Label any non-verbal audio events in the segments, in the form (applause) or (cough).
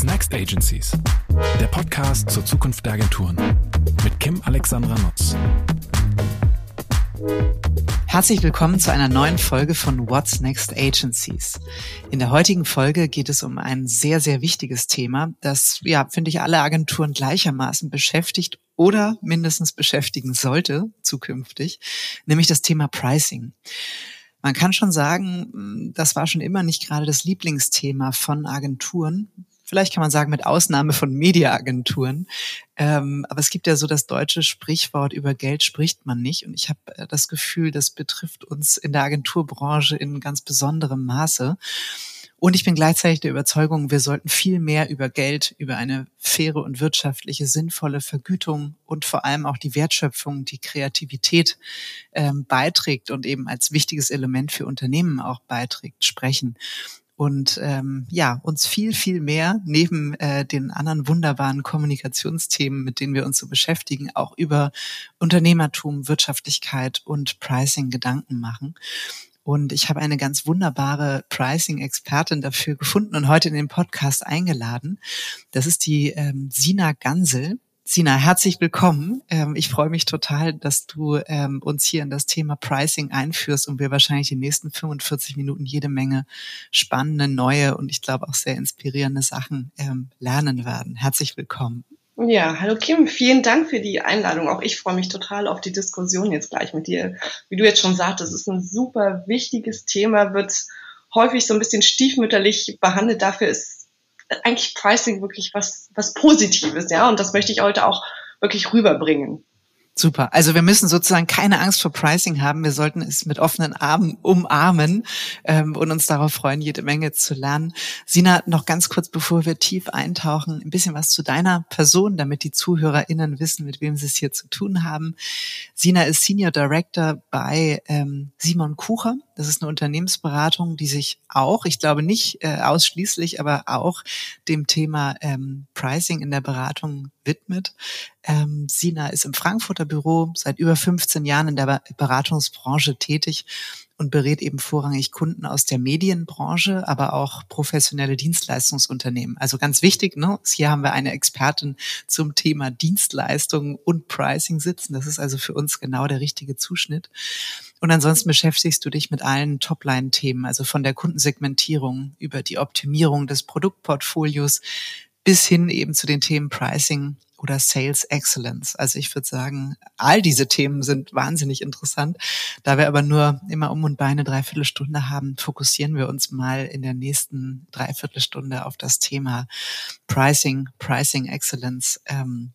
What's Next Agencies? Der Podcast zur Zukunft der Agenturen mit Kim Alexandra Nutz. Herzlich willkommen zu einer neuen Folge von What's Next Agencies. In der heutigen Folge geht es um ein sehr, sehr wichtiges Thema, das, ja, finde ich, alle Agenturen gleichermaßen beschäftigt oder mindestens beschäftigen sollte zukünftig, nämlich das Thema Pricing. Man kann schon sagen, das war schon immer nicht gerade das Lieblingsthema von Agenturen. Vielleicht kann man sagen, mit Ausnahme von Mediaagenturen. Ähm, aber es gibt ja so das deutsche Sprichwort, über Geld spricht man nicht. Und ich habe äh, das Gefühl, das betrifft uns in der Agenturbranche in ganz besonderem Maße. Und ich bin gleichzeitig der Überzeugung, wir sollten viel mehr über Geld, über eine faire und wirtschaftliche, sinnvolle Vergütung und vor allem auch die Wertschöpfung, die Kreativität ähm, beiträgt und eben als wichtiges Element für Unternehmen auch beiträgt, sprechen und ähm, ja uns viel viel mehr neben äh, den anderen wunderbaren Kommunikationsthemen, mit denen wir uns so beschäftigen, auch über Unternehmertum, Wirtschaftlichkeit und Pricing Gedanken machen. Und ich habe eine ganz wunderbare Pricing-Expertin dafür gefunden und heute in den Podcast eingeladen. Das ist die ähm, Sina Gansel. Sina, herzlich willkommen. Ähm, ich freue mich total, dass du ähm, uns hier in das Thema Pricing einführst und wir wahrscheinlich die nächsten 45 Minuten jede Menge spannende, neue und ich glaube auch sehr inspirierende Sachen ähm, lernen werden. Herzlich willkommen. Ja, hallo Kim, vielen Dank für die Einladung. Auch ich freue mich total auf die Diskussion jetzt gleich mit dir. Wie du jetzt schon sagtest, es ist ein super wichtiges Thema, wird häufig so ein bisschen stiefmütterlich behandelt. Dafür ist eigentlich Pricing wirklich was, was Positives, ja. Und das möchte ich heute auch wirklich rüberbringen. Super. Also wir müssen sozusagen keine Angst vor Pricing haben. Wir sollten es mit offenen Armen umarmen ähm, und uns darauf freuen, jede Menge zu lernen. Sina, noch ganz kurz, bevor wir tief eintauchen, ein bisschen was zu deiner Person, damit die ZuhörerInnen wissen, mit wem sie es hier zu tun haben. Sina ist Senior Director bei ähm, Simon Kucher. Das ist eine Unternehmensberatung, die sich auch, ich glaube nicht äh, ausschließlich, aber auch dem Thema ähm, Pricing in der Beratung widmet. Ähm, Sina ist im Frankfurter Büro seit über 15 Jahren in der Beratungsbranche tätig und berät eben vorrangig Kunden aus der Medienbranche, aber auch professionelle Dienstleistungsunternehmen. Also ganz wichtig, ne? hier haben wir eine Expertin zum Thema Dienstleistungen und Pricing sitzen. Das ist also für uns genau der richtige Zuschnitt. Und ansonsten beschäftigst du dich mit allen Topline-Themen, also von der Kundensegmentierung über die Optimierung des Produktportfolios bis hin eben zu den Themen Pricing oder Sales Excellence. Also ich würde sagen, all diese Themen sind wahnsinnig interessant. Da wir aber nur immer um und bei eine Dreiviertelstunde haben, fokussieren wir uns mal in der nächsten Dreiviertelstunde auf das Thema Pricing, Pricing Excellence. Ähm,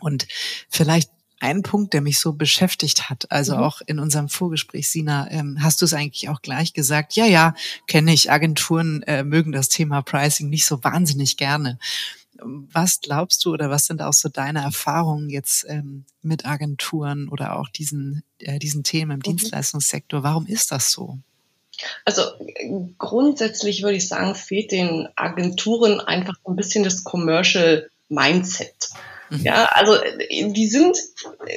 und vielleicht ein Punkt, der mich so beschäftigt hat, also mhm. auch in unserem Vorgespräch, Sina, ähm, hast du es eigentlich auch gleich gesagt, ja, ja, kenne ich, Agenturen äh, mögen das Thema Pricing nicht so wahnsinnig gerne. Was glaubst du oder was sind auch so deine Erfahrungen jetzt ähm, mit Agenturen oder auch diesen, äh, diesen Themen im mhm. Dienstleistungssektor? Warum ist das so? Also grundsätzlich würde ich sagen, fehlt den Agenturen einfach ein bisschen das Commercial Mindset. Ja, also die sind,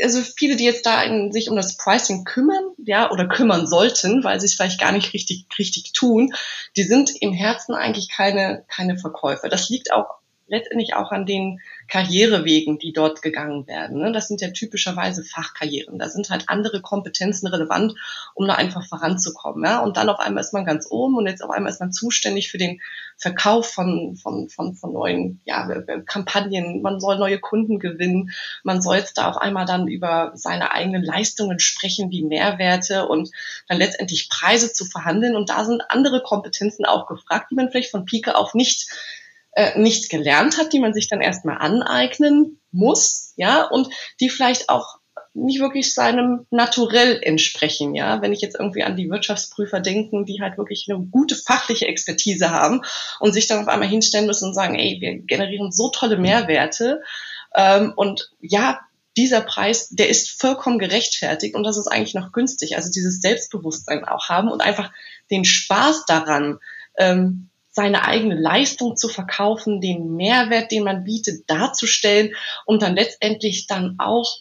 also viele, die jetzt da in, sich um das Pricing kümmern, ja, oder kümmern sollten, weil sie es vielleicht gar nicht richtig, richtig tun, die sind im Herzen eigentlich keine, keine Verkäufer. Das liegt auch letztendlich auch an den Karrierewegen, die dort gegangen werden. Ne? Das sind ja typischerweise Fachkarrieren. Da sind halt andere Kompetenzen relevant, um da einfach voranzukommen. Und dann auf einmal ist man ganz oben und jetzt auf einmal ist man zuständig für den Verkauf von, von, von, von neuen ja, Kampagnen. Man soll neue Kunden gewinnen. Man soll jetzt da auf einmal dann über seine eigenen Leistungen sprechen, wie Mehrwerte und dann letztendlich Preise zu verhandeln. Und da sind andere Kompetenzen auch gefragt, die man vielleicht von Pike auf nicht äh, nicht gelernt hat, die man sich dann erstmal aneignen muss, ja, und die vielleicht auch nicht wirklich seinem Naturell entsprechen, ja. Wenn ich jetzt irgendwie an die Wirtschaftsprüfer denken, die halt wirklich eine gute fachliche Expertise haben und sich dann auf einmal hinstellen müssen und sagen, ey, wir generieren so tolle Mehrwerte ähm, und ja, dieser Preis, der ist vollkommen gerechtfertigt und das ist eigentlich noch günstig. Also dieses Selbstbewusstsein auch haben und einfach den Spaß daran, ähm, seine eigene Leistung zu verkaufen, den Mehrwert, den man bietet, darzustellen und dann letztendlich dann auch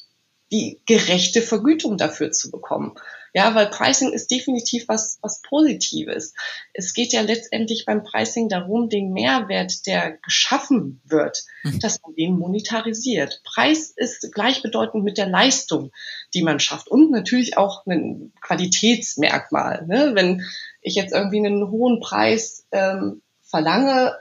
die gerechte Vergütung dafür zu bekommen. Ja, weil Pricing ist definitiv was, was Positives. Es geht ja letztendlich beim Pricing darum, den Mehrwert, der geschaffen wird, mhm. dass man den monetarisiert. Preis ist gleichbedeutend mit der Leistung, die man schafft und natürlich auch ein Qualitätsmerkmal. Ne? Wenn ich jetzt irgendwie einen hohen Preis ähm, verlange,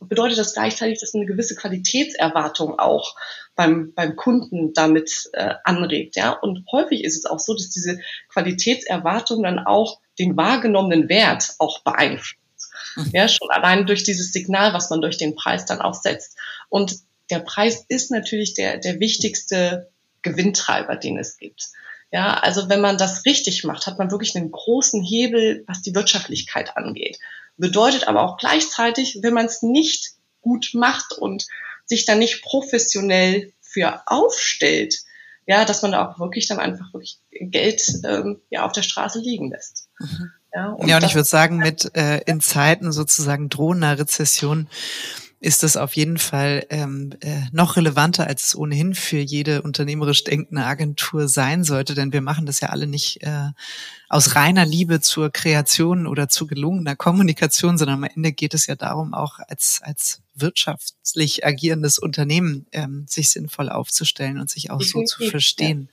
bedeutet das gleichzeitig, dass eine gewisse Qualitätserwartung auch beim, beim Kunden damit äh, anregt. Ja? Und häufig ist es auch so, dass diese Qualitätserwartung dann auch den wahrgenommenen Wert auch beeinflusst. Mhm. Ja, schon allein durch dieses Signal, was man durch den Preis dann auch setzt. Und der Preis ist natürlich der, der wichtigste Gewinntreiber, den es gibt. Ja, also wenn man das richtig macht, hat man wirklich einen großen Hebel, was die Wirtschaftlichkeit angeht. Bedeutet aber auch gleichzeitig, wenn man es nicht gut macht und sich dann nicht professionell für aufstellt, ja, dass man da auch wirklich dann einfach wirklich Geld ähm, ja auf der Straße liegen lässt. Mhm. Ja, und, ja, und ich würde sagen, mit äh, in Zeiten sozusagen drohender Rezession ist das auf jeden Fall ähm, äh, noch relevanter, als es ohnehin für jede unternehmerisch denkende Agentur sein sollte, denn wir machen das ja alle nicht äh, aus reiner Liebe zur Kreation oder zu gelungener Kommunikation, sondern am Ende geht es ja darum, auch als, als wirtschaftlich agierendes Unternehmen ähm, sich sinnvoll aufzustellen und sich auch so zu verstehen.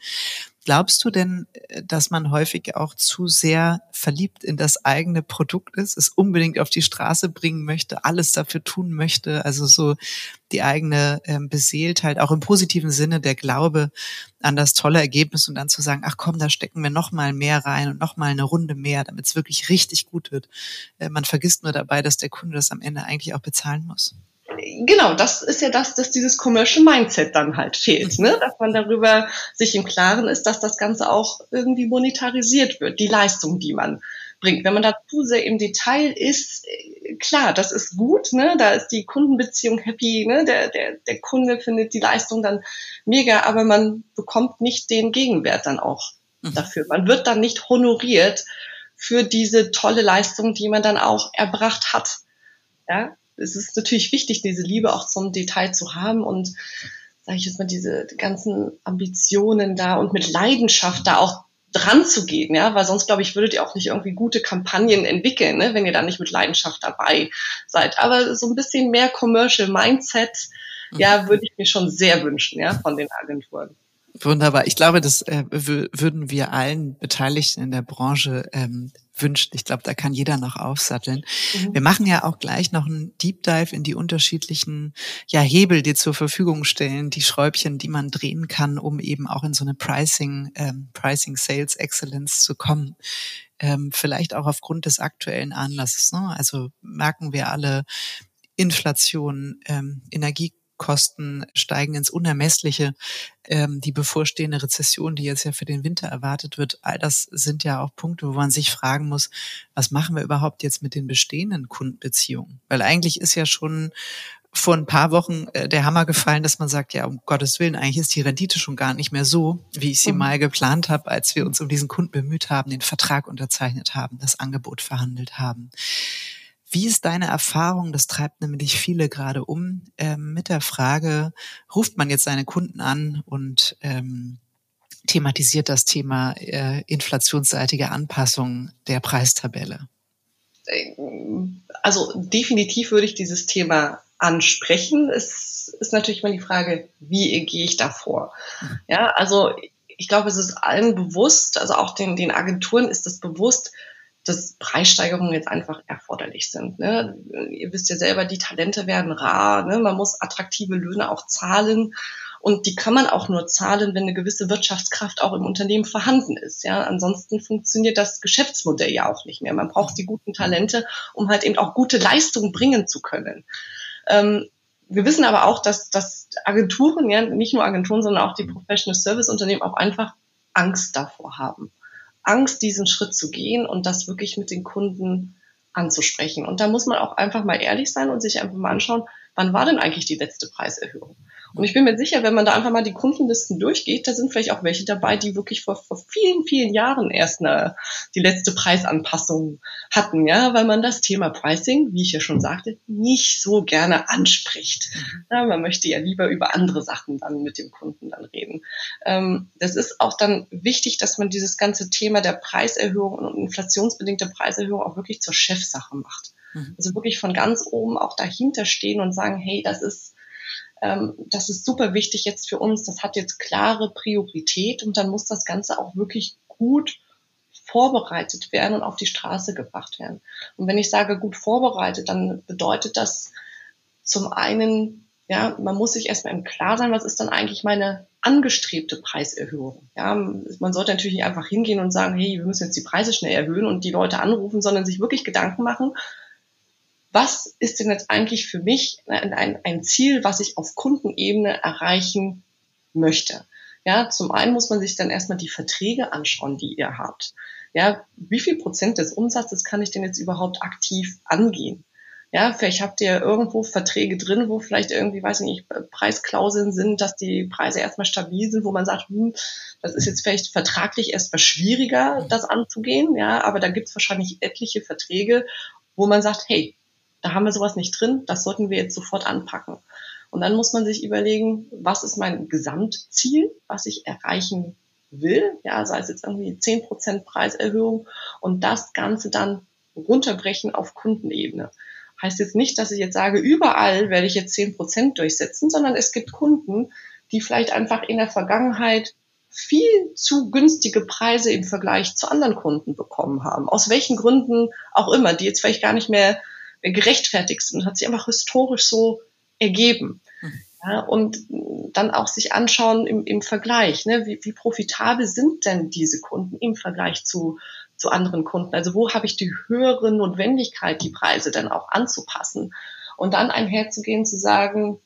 Glaubst du denn, äh, dass man häufig auch zu sehr verliebt in das eigene Produkt ist, es unbedingt auf die Straße bringen möchte, alles dafür tun möchte, also so die eigene ähm, Beseeltheit, auch im positiven Sinne der Glaube an das tolle Ergebnis und dann zu sagen, ach komm, da stecken wir noch mal mehr rein und noch mal eine Runde mehr, damit es wirklich richtig gut wird. Äh, man vergisst nur dabei, dass der Kunde das am Ende eigentlich auch bezahlen muss genau, das ist ja das, dass dieses Commercial Mindset dann halt fehlt, ne? dass man darüber sich im Klaren ist, dass das Ganze auch irgendwie monetarisiert wird, die Leistung, die man bringt. Wenn man da zu sehr im Detail ist, äh, klar, das ist gut, ne? da ist die Kundenbeziehung happy, ne? der, der, der Kunde findet die Leistung dann mega, aber man bekommt nicht den Gegenwert dann auch mhm. dafür. Man wird dann nicht honoriert für diese tolle Leistung, die man dann auch erbracht hat. Ja, es ist natürlich wichtig, diese Liebe auch zum Detail zu haben und sage ich jetzt mal, diese ganzen Ambitionen da und mit Leidenschaft da auch dran zu gehen, ja, weil sonst glaube ich, würdet ihr auch nicht irgendwie gute Kampagnen entwickeln, ne, wenn ihr da nicht mit Leidenschaft dabei seid. Aber so ein bisschen mehr Commercial Mindset, ja, mhm. würde ich mir schon sehr wünschen, ja, von den Agenturen. Wunderbar. Ich glaube, das äh, würden wir allen Beteiligten in der Branche ähm, wünschen. Ich glaube, da kann jeder noch aufsatteln. Mhm. Wir machen ja auch gleich noch einen Deep Dive in die unterschiedlichen ja, Hebel, die zur Verfügung stellen, die Schräubchen, die man drehen kann, um eben auch in so eine Pricing, ähm, Pricing Sales Excellence zu kommen. Ähm, vielleicht auch aufgrund des aktuellen Anlasses. Ne? Also merken wir alle Inflation, ähm, Energie Kosten steigen ins Unermessliche. Ähm, die bevorstehende Rezession, die jetzt ja für den Winter erwartet wird, all das sind ja auch Punkte, wo man sich fragen muss, was machen wir überhaupt jetzt mit den bestehenden Kundenbeziehungen? Weil eigentlich ist ja schon vor ein paar Wochen äh, der Hammer gefallen, dass man sagt, ja, um Gottes Willen, eigentlich ist die Rendite schon gar nicht mehr so, wie ich sie mhm. mal geplant habe, als wir uns um diesen Kunden bemüht haben, den Vertrag unterzeichnet haben, das Angebot verhandelt haben. Wie ist deine Erfahrung? Das treibt nämlich viele gerade um ähm, mit der Frage, ruft man jetzt seine Kunden an und ähm, thematisiert das Thema äh, inflationsseitige Anpassung der Preistabelle? Also definitiv würde ich dieses Thema ansprechen. Es ist natürlich mal die Frage, wie gehe ich da vor? Mhm. Ja, also ich glaube, es ist allen bewusst, also auch den, den Agenturen ist es bewusst, dass Preissteigerungen jetzt einfach erforderlich sind. Ne? Ihr wisst ja selber, die Talente werden rar, ne? man muss attraktive Löhne auch zahlen. Und die kann man auch nur zahlen, wenn eine gewisse Wirtschaftskraft auch im Unternehmen vorhanden ist. Ja, ansonsten funktioniert das Geschäftsmodell ja auch nicht mehr. Man braucht die guten Talente, um halt eben auch gute Leistungen bringen zu können. Ähm, wir wissen aber auch, dass, dass Agenturen, ja, nicht nur Agenturen, sondern auch die Professional Service Unternehmen auch einfach Angst davor haben. Angst, diesen Schritt zu gehen und das wirklich mit den Kunden anzusprechen. Und da muss man auch einfach mal ehrlich sein und sich einfach mal anschauen, wann war denn eigentlich die letzte Preiserhöhung? Und ich bin mir sicher, wenn man da einfach mal die Kundenlisten durchgeht, da sind vielleicht auch welche dabei, die wirklich vor, vor vielen, vielen Jahren erst eine, die letzte Preisanpassung hatten, ja, weil man das Thema Pricing, wie ich ja schon sagte, nicht so gerne anspricht. Mhm. Ja, man möchte ja lieber über andere Sachen dann mit dem Kunden dann reden. Ähm, das ist auch dann wichtig, dass man dieses ganze Thema der Preiserhöhung und inflationsbedingte Preiserhöhung auch wirklich zur Chefsache macht. Mhm. Also wirklich von ganz oben auch dahinter stehen und sagen, hey, das ist, das ist super wichtig jetzt für uns, das hat jetzt klare Priorität und dann muss das Ganze auch wirklich gut vorbereitet werden und auf die Straße gebracht werden. Und wenn ich sage gut vorbereitet, dann bedeutet das zum einen, ja, man muss sich erstmal im Klar sein, was ist dann eigentlich meine angestrebte Preiserhöhung. Ja, man sollte natürlich nicht einfach hingehen und sagen, hey, wir müssen jetzt die Preise schnell erhöhen und die Leute anrufen, sondern sich wirklich Gedanken machen, was ist denn jetzt eigentlich für mich ein, ein Ziel, was ich auf Kundenebene erreichen möchte? Ja, zum einen muss man sich dann erstmal die Verträge anschauen, die ihr habt. Ja, wie viel Prozent des Umsatzes kann ich denn jetzt überhaupt aktiv angehen? Ja, vielleicht habt ihr irgendwo Verträge drin, wo vielleicht irgendwie, weiß ich nicht, Preisklauseln sind, dass die Preise erstmal stabil sind, wo man sagt, hm, das ist jetzt vielleicht vertraglich erstmal schwieriger, das anzugehen, ja, aber da gibt es wahrscheinlich etliche Verträge, wo man sagt, hey, da haben wir sowas nicht drin, das sollten wir jetzt sofort anpacken. Und dann muss man sich überlegen, was ist mein Gesamtziel, was ich erreichen will, ja, sei es jetzt irgendwie 10% Preiserhöhung und das Ganze dann runterbrechen auf Kundenebene. Heißt jetzt nicht, dass ich jetzt sage, überall werde ich jetzt 10% durchsetzen, sondern es gibt Kunden, die vielleicht einfach in der Vergangenheit viel zu günstige Preise im Vergleich zu anderen Kunden bekommen haben. Aus welchen Gründen auch immer, die jetzt vielleicht gar nicht mehr gerechtfertigt sind, hat sich einfach historisch so ergeben. Mhm. Ja, und dann auch sich anschauen im, im Vergleich, ne, wie, wie profitabel sind denn diese Kunden im Vergleich zu, zu anderen Kunden? Also wo habe ich die höhere Notwendigkeit, die Preise dann auch anzupassen? Und dann einherzugehen, zu sagen,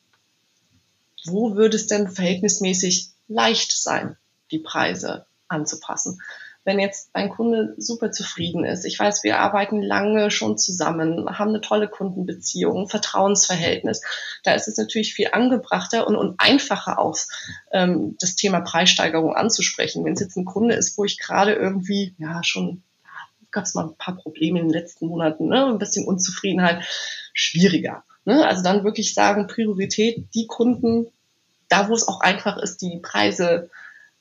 wo würde es denn verhältnismäßig leicht sein, die Preise anzupassen? Wenn jetzt ein Kunde super zufrieden ist. Ich weiß, wir arbeiten lange schon zusammen, haben eine tolle Kundenbeziehung, Vertrauensverhältnis. Da ist es natürlich viel angebrachter und, und einfacher auch, ähm, das Thema Preissteigerung anzusprechen. Wenn es jetzt ein Kunde ist, wo ich gerade irgendwie, ja, schon gab es mal ein paar Probleme in den letzten Monaten, ne, ein bisschen Unzufriedenheit, schwieriger. Ne? Also dann wirklich sagen, Priorität, die Kunden, da wo es auch einfach ist, die Preise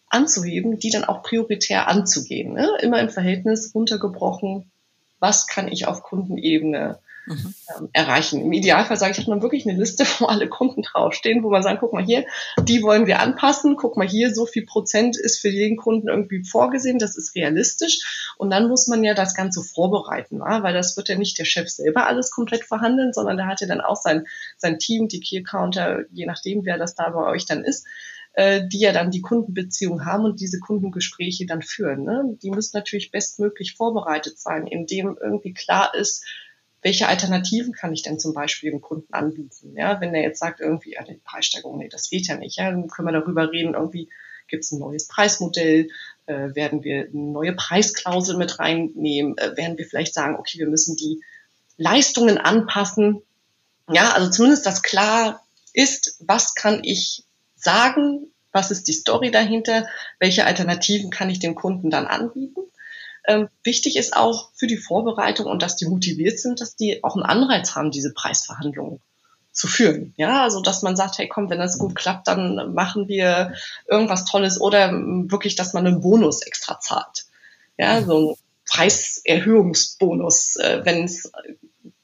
anzuheben, die dann auch prioritär anzugehen. Ne? Immer im Verhältnis runtergebrochen, was kann ich auf Kundenebene mhm. ähm, erreichen. Im Idealfall sage ich, hat man wirklich eine Liste, (laughs) wo alle Kunden draufstehen, wo man sagt, guck mal hier, die wollen wir anpassen, guck mal hier, so viel Prozent ist für jeden Kunden irgendwie vorgesehen, das ist realistisch. Und dann muss man ja das Ganze vorbereiten, weil das wird ja nicht der Chef selber alles komplett verhandeln, sondern der hat ja dann auch sein, sein Team, die Key Counter, je nachdem, wer das da bei euch dann ist, äh, die ja dann die Kundenbeziehung haben und diese Kundengespräche dann führen. Ne? Die müssen natürlich bestmöglich vorbereitet sein, indem irgendwie klar ist, welche Alternativen kann ich denn zum Beispiel dem Kunden anbieten? Ja, wenn er jetzt sagt, irgendwie, ja, die Preissteigerung, nee, das geht ja nicht, ja, dann können wir darüber reden, irgendwie gibt es ein neues Preismodell, äh, werden wir eine neue Preisklausel mit reinnehmen, äh, werden wir vielleicht sagen, okay, wir müssen die Leistungen anpassen. Ja, also zumindest, dass klar ist, was kann ich sagen, was ist die Story dahinter, welche Alternativen kann ich dem Kunden dann anbieten. Ähm, wichtig ist auch für die Vorbereitung und dass die motiviert sind, dass die auch einen Anreiz haben, diese Preisverhandlungen zu führen. Ja, also dass man sagt, hey komm, wenn das gut klappt, dann machen wir irgendwas Tolles oder wirklich, dass man einen Bonus extra zahlt. Ja, so ein Preiserhöhungsbonus, äh, wenn es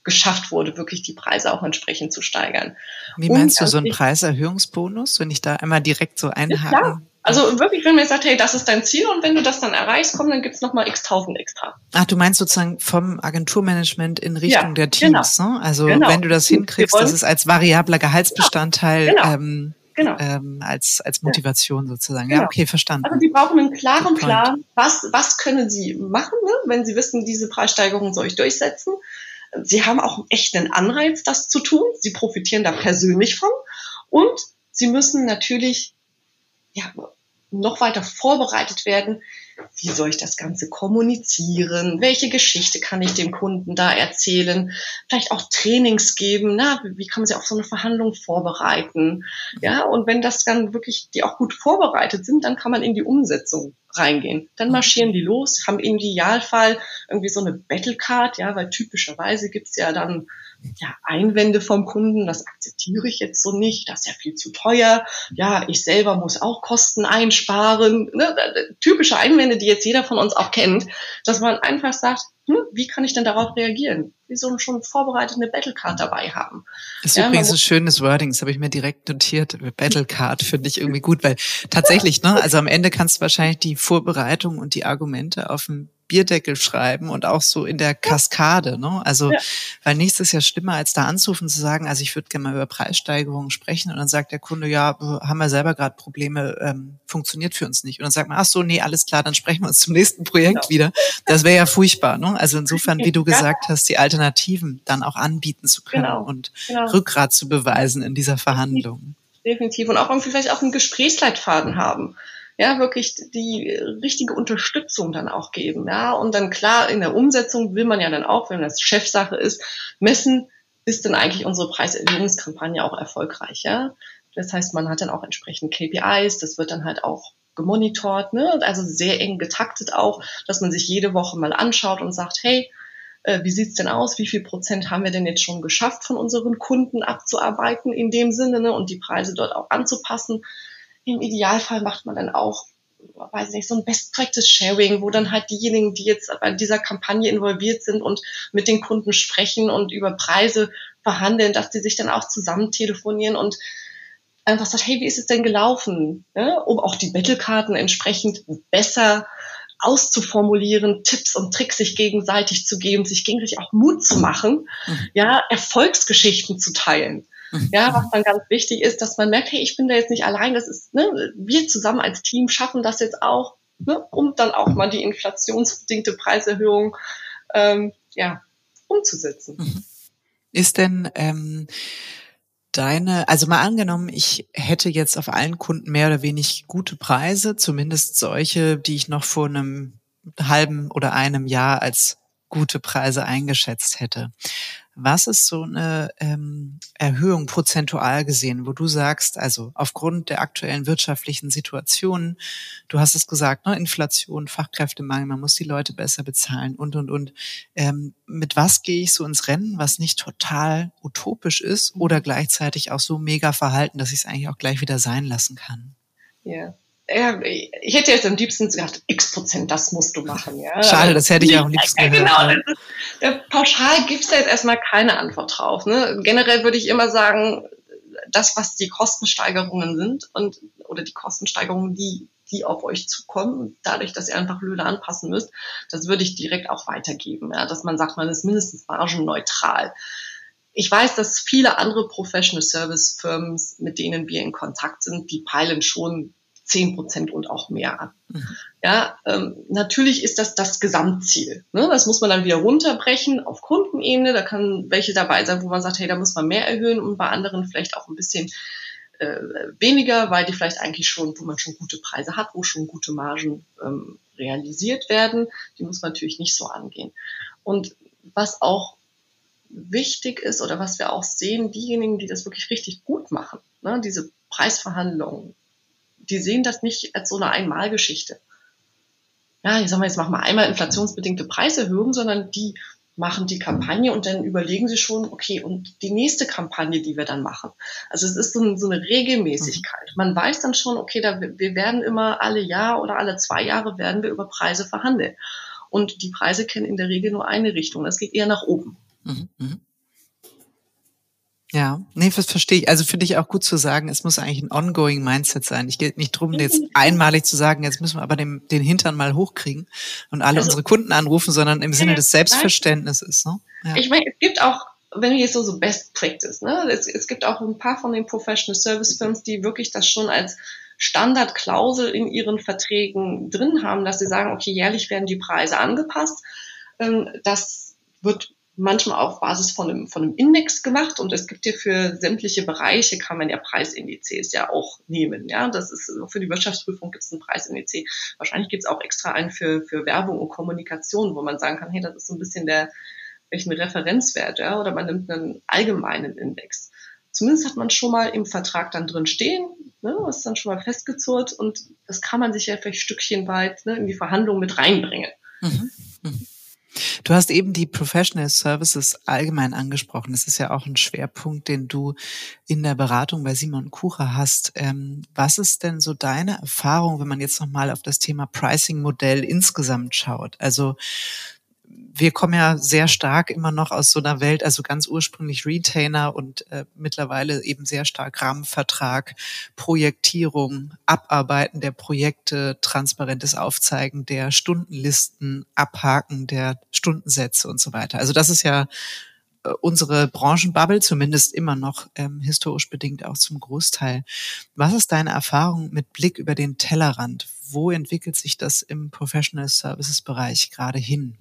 geschafft wurde, wirklich die Preise auch entsprechend zu steigern. Wie meinst Und, du so einen Preiserhöhungsbonus, wenn ich da einmal direkt so einhake? Ja, also wirklich, wenn man jetzt sagt, hey, das ist dein Ziel und wenn du das dann erreichst, komm, dann gibt's noch mal x tausend extra. Ach, du meinst sozusagen vom Agenturmanagement in Richtung ja, der Teams, genau. ne? Also genau. wenn du das hinkriegst, das ist als variabler Gehaltsbestandteil genau. ähm, Genau. Ähm, als, als Motivation sozusagen. Genau. Ja, okay, verstanden. Also die brauchen einen klaren Plan, was, was können sie machen, ne? wenn sie wissen, diese Preissteigerung soll ich durchsetzen sie haben auch echt einen Anreiz, das zu tun. Sie profitieren da persönlich von. Und sie müssen natürlich ja, noch weiter vorbereitet werden, wie soll ich das Ganze kommunizieren? Welche Geschichte kann ich dem Kunden da erzählen? Vielleicht auch Trainings geben. Na, wie kann man sich auf so eine Verhandlung vorbereiten? Ja, und wenn das dann wirklich die auch gut vorbereitet sind, dann kann man in die Umsetzung reingehen. Dann marschieren die los, haben im Idealfall irgendwie so eine Battlecard, ja, weil typischerweise gibt's ja dann ja, Einwände vom Kunden, das akzeptiere ich jetzt so nicht, das ist ja viel zu teuer, ja, ich selber muss auch Kosten einsparen, ne? typische Einwände, die jetzt jeder von uns auch kennt, dass man einfach sagt, hm, wie kann ich denn darauf reagieren? Wie so schon vorbereitet eine Battlecard dabei haben. Das ist ja, übrigens ein schönes Wording, das habe ich mir direkt notiert. Battlecard finde ich irgendwie gut, weil tatsächlich, ne, also am Ende kannst du wahrscheinlich die Vorbereitung und die Argumente auf dem Bierdeckel schreiben und auch so in der Kaskade. Ne? Also, ja. weil nichts ist ja schlimmer, als da anzurufen zu sagen, also ich würde gerne mal über Preissteigerungen sprechen und dann sagt der Kunde, ja, haben wir selber gerade Probleme, ähm, funktioniert für uns nicht. Und dann sagt man, ach so, nee, alles klar, dann sprechen wir uns zum nächsten Projekt ja. wieder. Das wäre ja furchtbar. Ne? Also insofern, wie du (laughs) gesagt hast, die Alternativen dann auch anbieten zu können genau. und genau. Rückgrat zu beweisen in dieser Verhandlung. Definitiv. Und auch irgendwie vielleicht auch einen Gesprächsleitfaden haben ja, wirklich die richtige Unterstützung dann auch geben, ja. Und dann klar, in der Umsetzung will man ja dann auch, wenn das Chefsache ist, messen, ist denn eigentlich unsere Preiserhöhungskampagne auch erfolgreich, ja. Das heißt, man hat dann auch entsprechend KPIs, das wird dann halt auch gemonitort, ne? also sehr eng getaktet auch, dass man sich jede Woche mal anschaut und sagt, hey, äh, wie sieht's denn aus? Wie viel Prozent haben wir denn jetzt schon geschafft, von unseren Kunden abzuarbeiten in dem Sinne ne? und die Preise dort auch anzupassen? Im Idealfall macht man dann auch, weiß nicht, so ein Best Practice Sharing, wo dann halt diejenigen, die jetzt bei dieser Kampagne involviert sind und mit den Kunden sprechen und über Preise verhandeln, dass die sich dann auch zusammen telefonieren und einfach sagt, hey, wie ist es denn gelaufen? Ja, um auch die Battlekarten entsprechend besser auszuformulieren, Tipps und Tricks sich gegenseitig zu geben, sich gegenseitig auch Mut zu machen, mhm. ja, Erfolgsgeschichten zu teilen. Ja, was dann ganz wichtig ist, dass man merkt, hey, ich bin da jetzt nicht allein, das ist, ne, wir zusammen als Team schaffen das jetzt auch, ne, um dann auch mal die inflationsbedingte Preiserhöhung ähm, ja, umzusetzen. Mhm. Ist denn ähm, deine, also mal angenommen, ich hätte jetzt auf allen Kunden mehr oder weniger gute Preise, zumindest solche, die ich noch vor einem halben oder einem Jahr als gute Preise eingeschätzt hätte. Was ist so eine ähm, Erhöhung prozentual gesehen, wo du sagst, also aufgrund der aktuellen wirtschaftlichen Situation, du hast es gesagt, ne, Inflation, Fachkräftemangel, man muss die Leute besser bezahlen und und und. Ähm, mit was gehe ich so ins Rennen, was nicht total utopisch ist oder gleichzeitig auch so mega verhalten, dass ich es eigentlich auch gleich wieder sein lassen kann? Ja ja, ich hätte jetzt am liebsten gesagt, x Prozent, das musst du machen. Ja. Schade, das hätte ich auch am liebsten gehört. Genau, ja, pauschal gibt's da jetzt erstmal keine Antwort drauf. Ne? Generell würde ich immer sagen, das, was die Kostensteigerungen sind und oder die Kostensteigerungen, die die auf euch zukommen, dadurch, dass ihr einfach Löhne anpassen müsst, das würde ich direkt auch weitergeben, ja, dass man sagt, man ist mindestens margenneutral. Ich weiß, dass viele andere Professional Service Firmen, mit denen wir in Kontakt sind, die peilen schon zehn Prozent und auch mehr an. Mhm. Ja, ähm, natürlich ist das das Gesamtziel. Ne? Das muss man dann wieder runterbrechen auf Kundenebene. Da kann welche dabei sein, wo man sagt, hey, da muss man mehr erhöhen und bei anderen vielleicht auch ein bisschen äh, weniger, weil die vielleicht eigentlich schon, wo man schon gute Preise hat, wo schon gute Margen ähm, realisiert werden. Die muss man natürlich nicht so angehen. Und was auch wichtig ist oder was wir auch sehen, diejenigen, die das wirklich richtig gut machen, ne, diese Preisverhandlungen, die sehen das nicht als so eine Einmalgeschichte. Ja, ich sag mal, jetzt machen wir einmal inflationsbedingte Preiserhöhungen, sondern die machen die Kampagne und dann überlegen sie schon, okay, und die nächste Kampagne, die wir dann machen. Also es ist so, so eine Regelmäßigkeit. Man weiß dann schon, okay, da, wir werden immer alle Jahr oder alle zwei Jahre werden wir über Preise verhandeln. Und die Preise kennen in der Regel nur eine Richtung. Das geht eher nach oben. Mhm, mh. Ja, nee, das verstehe ich. Also finde ich auch gut zu sagen, es muss eigentlich ein ongoing Mindset sein. Ich geht nicht drum, jetzt einmalig zu sagen, jetzt müssen wir aber den, den Hintern mal hochkriegen und alle also, unsere Kunden anrufen, sondern im Sinne des Selbstverständnisses. Ne? Ja. Ich meine, es gibt auch, wenn wir jetzt so, so Best Practice, ne? Es, es gibt auch ein paar von den Professional Service Firms, die wirklich das schon als Standardklausel in ihren Verträgen drin haben, dass sie sagen, okay, jährlich werden die Preise angepasst. Ähm, das wird manchmal auf Basis von einem, von einem Index gemacht und es gibt ja für sämtliche Bereiche kann man ja Preisindizes ja auch nehmen. Ja, das ist für die Wirtschaftsprüfung gibt es einen Preisindiz. Wahrscheinlich gibt es auch extra einen für, für Werbung und Kommunikation, wo man sagen kann, hey, das ist so ein bisschen der welchen Referenzwert, ja, oder man nimmt einen allgemeinen Index. Zumindest hat man schon mal im Vertrag dann drin stehen, ne, ist dann schon mal festgezurrt und das kann man sich ja vielleicht Stückchen weit ne, in die Verhandlungen mit reinbringen. Mhm. Mhm. Du hast eben die Professional Services allgemein angesprochen. Das ist ja auch ein Schwerpunkt, den du in der Beratung bei Simon Kucher hast. Ähm, was ist denn so deine Erfahrung, wenn man jetzt nochmal auf das Thema Pricing-Modell insgesamt schaut? Also wir kommen ja sehr stark immer noch aus so einer Welt, also ganz ursprünglich Retainer und äh, mittlerweile eben sehr stark Rahmenvertrag, Projektierung, Abarbeiten der Projekte, transparentes Aufzeigen der Stundenlisten, Abhaken der Stundensätze und so weiter. Also das ist ja äh, unsere Branchenbubble, zumindest immer noch ähm, historisch bedingt auch zum Großteil. Was ist deine Erfahrung mit Blick über den Tellerrand? Wo entwickelt sich das im Professional Services Bereich gerade hin?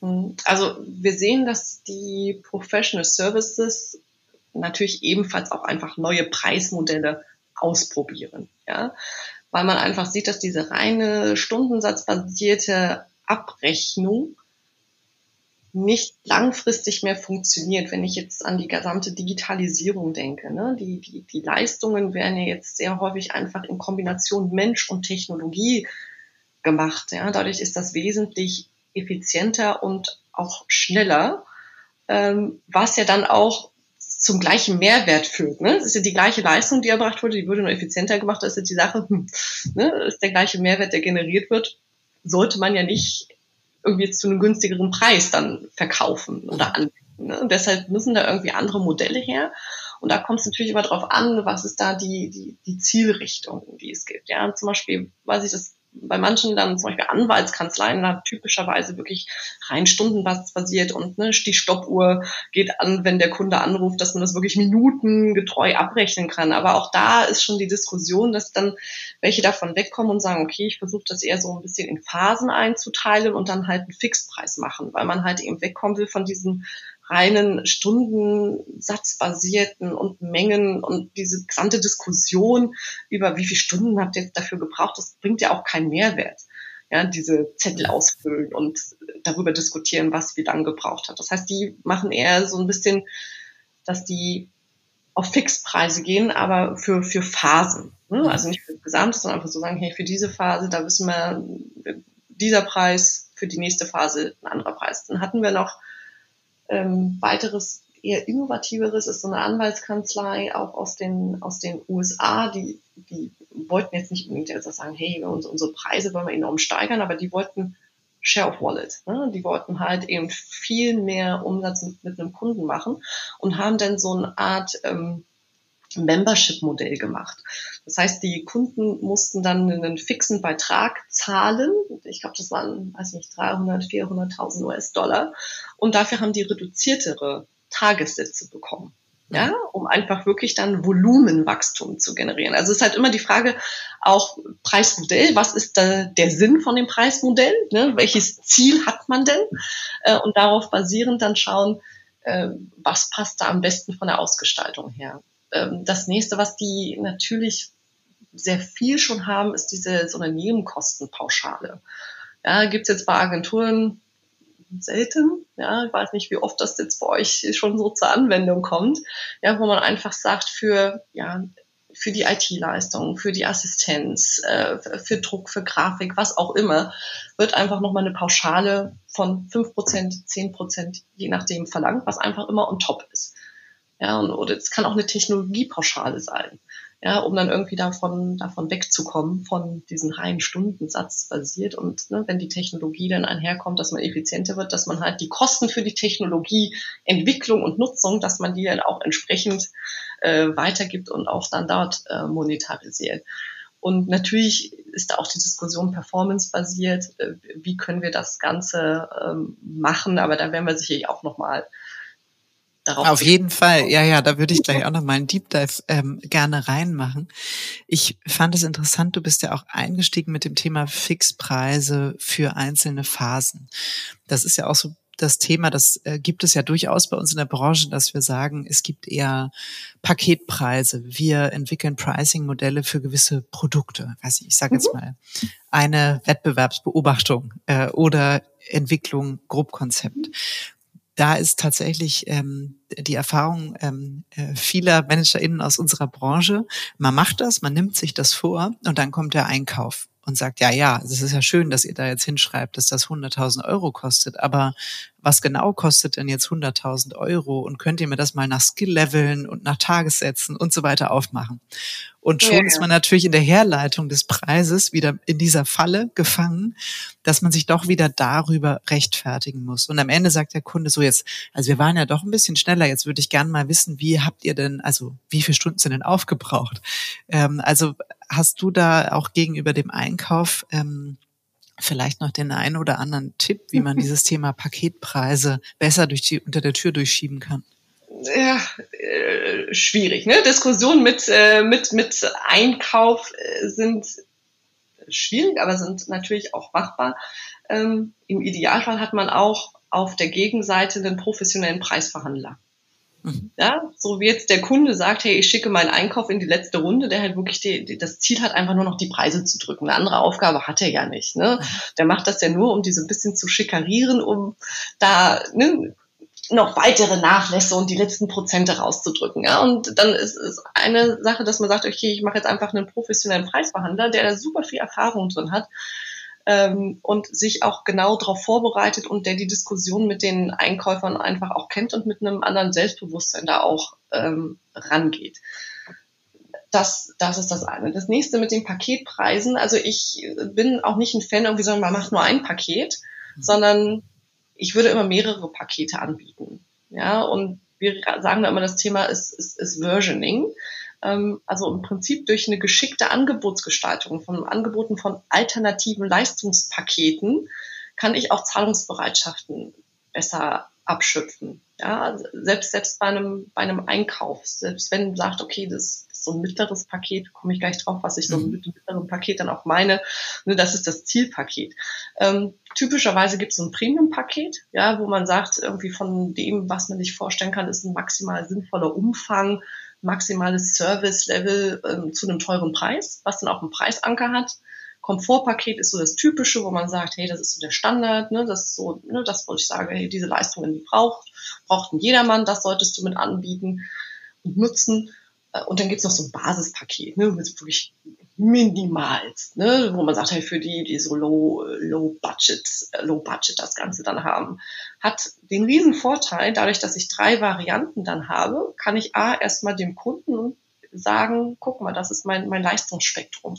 Also wir sehen, dass die Professional Services natürlich ebenfalls auch einfach neue Preismodelle ausprobieren, ja, weil man einfach sieht, dass diese reine stundensatzbasierte Abrechnung nicht langfristig mehr funktioniert, wenn ich jetzt an die gesamte Digitalisierung denke. Ne? Die, die, die Leistungen werden ja jetzt sehr häufig einfach in Kombination Mensch und Technologie gemacht. Ja? Dadurch ist das wesentlich effizienter und auch schneller, ähm, was ja dann auch zum gleichen Mehrwert führt. Ne? Es ist ja die gleiche Leistung, die erbracht wurde, die wurde nur effizienter gemacht. Das ist ja die Sache, hm, ne? ist der gleiche Mehrwert, der generiert wird, sollte man ja nicht irgendwie zu einem günstigeren Preis dann verkaufen oder anbieten. Ne? Und deshalb müssen da irgendwie andere Modelle her. Und da kommt es natürlich immer darauf an, was ist da die, die, die Zielrichtung, die es gibt. Ja, zum Beispiel, weiß ich, das bei manchen dann zum Beispiel Anwaltskanzleien da typischerweise wirklich rein stundenbasiert und ne, die Stoppuhr geht an, wenn der Kunde anruft, dass man das wirklich minutengetreu abrechnen kann. Aber auch da ist schon die Diskussion, dass dann welche davon wegkommen und sagen, okay, ich versuche das eher so ein bisschen in Phasen einzuteilen und dann halt einen Fixpreis machen, weil man halt eben wegkommen will von diesen reinen Stundensatzbasierten und Mengen und diese gesamte Diskussion über wie viele Stunden habt ihr dafür gebraucht, das bringt ja auch keinen Mehrwert. Ja, diese Zettel ausfüllen und darüber diskutieren, was wie lange gebraucht hat. Das heißt, die machen eher so ein bisschen, dass die auf Fixpreise gehen, aber für, für Phasen. Ne? Also nicht für das Gesamte, sondern einfach so sagen, hey, für diese Phase, da wissen wir, dieser Preis, für die nächste Phase ein anderer Preis. Dann hatten wir noch ähm, weiteres eher innovativeres ist so eine Anwaltskanzlei auch aus den aus den USA, die die wollten jetzt nicht unbedingt jetzt sagen, hey, unsere, unsere Preise wollen wir enorm steigern, aber die wollten Share of Wallet. Ne? Die wollten halt eben viel mehr Umsatz mit, mit einem Kunden machen und haben dann so eine Art ähm, Membership-Modell gemacht. Das heißt, die Kunden mussten dann einen fixen Beitrag zahlen. Ich glaube, das waren, weiß nicht, 300, 400.000 US-Dollar. Und dafür haben die reduziertere Tagessätze bekommen. Ja, um einfach wirklich dann Volumenwachstum zu generieren. Also es ist halt immer die Frage, auch Preismodell, was ist da der Sinn von dem Preismodell? Ne? Welches Ziel hat man denn? Äh, und darauf basierend dann schauen, äh, was passt da am besten von der Ausgestaltung her ähm, das nächste, was die natürlich sehr viel schon haben, ist diese so eine Nebenkostenpauschale. Ja, gibt's jetzt bei Agenturen selten. Ja, ich weiß nicht, wie oft das jetzt bei euch schon so zur Anwendung kommt. Ja, wo man einfach sagt, für, ja, für die IT-Leistung, für die Assistenz, äh, für Druck, für Grafik, was auch immer, wird einfach nochmal eine Pauschale von 5%, 10%, je nachdem verlangt, was einfach immer on top ist. Ja, und, oder es kann auch eine Technologiepauschale sein. Ja, um dann irgendwie davon, davon wegzukommen, von diesen reinen Stundensatz basiert. Und ne, wenn die Technologie dann einherkommt, dass man effizienter wird, dass man halt die Kosten für die Technologieentwicklung und Nutzung, dass man die dann auch entsprechend äh, weitergibt und auch dann dort äh, monetarisiert. Und natürlich ist da auch die Diskussion performance-basiert. Äh, wie können wir das Ganze ähm, machen? Aber da werden wir sicherlich auch nochmal darauf. Auf jeden Fall, ja, ja, da würde ich gleich auch noch mal einen Deep Dive ähm, gerne reinmachen. Ich fand es interessant, du bist ja auch eingestiegen mit dem Thema Fixpreise für einzelne Phasen. Das ist ja auch so das Thema, das äh, gibt es ja durchaus bei uns in der Branche, dass wir sagen, es gibt eher Paketpreise. Wir entwickeln Pricing-Modelle für gewisse Produkte. Weiß ich, ich sage jetzt mhm. mal eine Wettbewerbsbeobachtung äh, oder Entwicklung, Grobkonzept da ist tatsächlich ähm, die Erfahrung ähm, äh, vieler ManagerInnen aus unserer Branche. Man macht das, man nimmt sich das vor und dann kommt der Einkauf und sagt, ja, ja, es ist ja schön, dass ihr da jetzt hinschreibt, dass das 100.000 Euro kostet, aber was genau kostet denn jetzt 100.000 Euro und könnt ihr mir das mal nach Skill-Leveln und nach Tagessätzen und so weiter aufmachen? Und schon ja, ja. ist man natürlich in der Herleitung des Preises wieder in dieser Falle gefangen, dass man sich doch wieder darüber rechtfertigen muss. Und am Ende sagt der Kunde so jetzt, also wir waren ja doch ein bisschen schneller, jetzt würde ich gerne mal wissen, wie habt ihr denn, also wie viele Stunden sind denn aufgebraucht? Ähm, also hast du da auch gegenüber dem Einkauf ähm, vielleicht noch den einen oder anderen Tipp, wie man (laughs) dieses Thema Paketpreise besser durch die, unter der Tür durchschieben kann? Ja, äh, schwierig. Ne? Diskussionen mit, äh, mit, mit Einkauf äh, sind schwierig, aber sind natürlich auch machbar. Ähm, Im Idealfall hat man auch auf der Gegenseite einen professionellen Preisverhandler. Mhm. Ja, so wie jetzt der Kunde sagt, hey, ich schicke meinen Einkauf in die letzte Runde, der halt wirklich die, die, das Ziel hat, einfach nur noch die Preise zu drücken. Eine andere Aufgabe hat er ja nicht. Ne? Mhm. Der macht das ja nur, um die so ein bisschen zu schikarieren, um da ne, noch weitere Nachlässe und die letzten Prozente rauszudrücken. Ja? Und dann ist es eine Sache, dass man sagt, okay, ich mache jetzt einfach einen professionellen Preisverhandler, der da super viel Erfahrung drin hat ähm, und sich auch genau darauf vorbereitet und der die Diskussion mit den Einkäufern einfach auch kennt und mit einem anderen Selbstbewusstsein da auch ähm, rangeht. Das, das ist das eine. Das nächste mit den Paketpreisen. Also ich bin auch nicht ein Fan, irgendwie sagen, man macht nur ein Paket, mhm. sondern ich würde immer mehrere Pakete anbieten. Ja, und wir sagen da immer, das Thema ist, ist, ist Versioning. Ähm, also im Prinzip durch eine geschickte Angebotsgestaltung von Angeboten von alternativen Leistungspaketen kann ich auch Zahlungsbereitschaften besser abschöpfen. Ja, selbst, selbst bei einem, bei einem Einkauf, selbst wenn man sagt, okay, das so ein mittleres Paket, komme ich gleich drauf, was ich so mhm. mit dem mittleren Paket dann auch meine, ne, das ist das Zielpaket. Ähm, typischerweise gibt es so ein Premium-Paket, ja, wo man sagt, irgendwie von dem, was man sich vorstellen kann, ist ein maximal sinnvoller Umfang, maximales Service-Level ähm, zu einem teuren Preis, was dann auch einen Preisanker hat. Komfortpaket ist so das Typische, wo man sagt, hey, das ist so der Standard, ne, das ist so, ne, das wollte ich sagen, hey, diese Leistungen, die braucht, braucht ein jedermann, das solltest du mit anbieten und nutzen. Äh, und dann gibt's noch so ein Basispaket, ne, mit wirklich minimalst, ne, wo man sagt, hey, für die, die so low, low budget, low budget das Ganze dann haben, hat den riesen Vorteil, dadurch, dass ich drei Varianten dann habe, kann ich A, erstmal dem Kunden sagen, guck mal, das ist mein, mein Leistungsspektrum.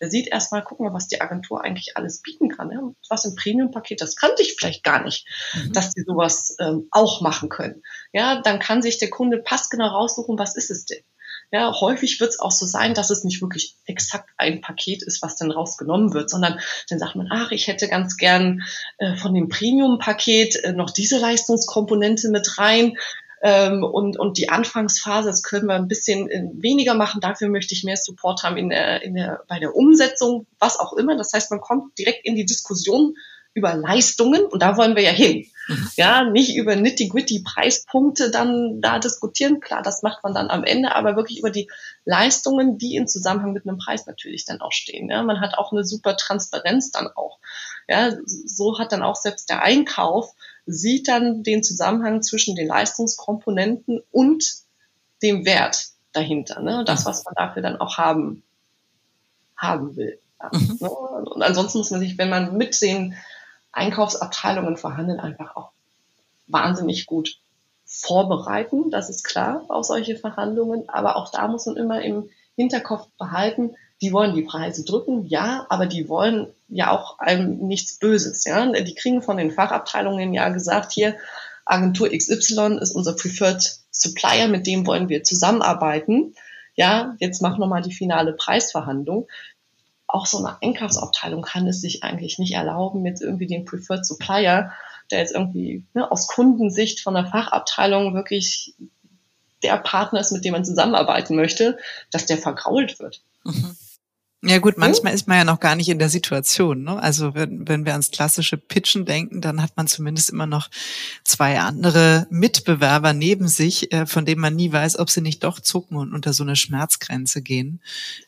Der sieht erstmal, guck mal, was die Agentur eigentlich alles bieten kann. Ja? Was im Premium-Paket, das kannte ich vielleicht gar nicht, mhm. dass die sowas ähm, auch machen können. Ja, dann kann sich der Kunde passgenau raussuchen, was ist es denn? Ja, häufig wird es auch so sein, dass es nicht wirklich exakt ein Paket ist, was dann rausgenommen wird, sondern dann sagt man, ach, ich hätte ganz gern äh, von dem Premium-Paket äh, noch diese Leistungskomponente mit rein. Ähm, und, und die Anfangsphase, das können wir ein bisschen äh, weniger machen. Dafür möchte ich mehr Support haben in der, in der, bei der Umsetzung, was auch immer. Das heißt, man kommt direkt in die Diskussion über Leistungen und da wollen wir ja hin. Mhm. Ja, nicht über nitty-gritty Preispunkte dann da diskutieren. Klar, das macht man dann am Ende, aber wirklich über die Leistungen, die in Zusammenhang mit einem Preis natürlich dann auch stehen. Ja, man hat auch eine super Transparenz dann auch. Ja, so hat dann auch selbst der Einkauf sieht dann den Zusammenhang zwischen den Leistungskomponenten und dem Wert dahinter. Ne? Das, was man dafür dann auch haben, haben will. Ja, mhm. ne? Und ansonsten muss man sich, wenn man mit den Einkaufsabteilungen verhandeln, einfach auch wahnsinnig gut vorbereiten. Das ist klar, auf solche Verhandlungen. Aber auch da muss man immer im Hinterkopf behalten, die wollen die Preise drücken, ja, aber die wollen ja auch einem nichts Böses, ja. Die kriegen von den Fachabteilungen ja gesagt, hier, Agentur XY ist unser Preferred Supplier, mit dem wollen wir zusammenarbeiten. Ja, jetzt machen wir mal die finale Preisverhandlung auch so eine Einkaufsabteilung kann es sich eigentlich nicht erlauben, mit irgendwie den Preferred Supplier, der jetzt irgendwie ne, aus Kundensicht von der Fachabteilung wirklich der Partner ist, mit dem man zusammenarbeiten möchte, dass der vergrault wird. Mhm. Ja gut, manchmal ist man ja noch gar nicht in der Situation. Ne? Also wenn, wenn wir ans klassische Pitchen denken, dann hat man zumindest immer noch zwei andere Mitbewerber neben sich, äh, von denen man nie weiß, ob sie nicht doch zucken und unter so eine Schmerzgrenze gehen.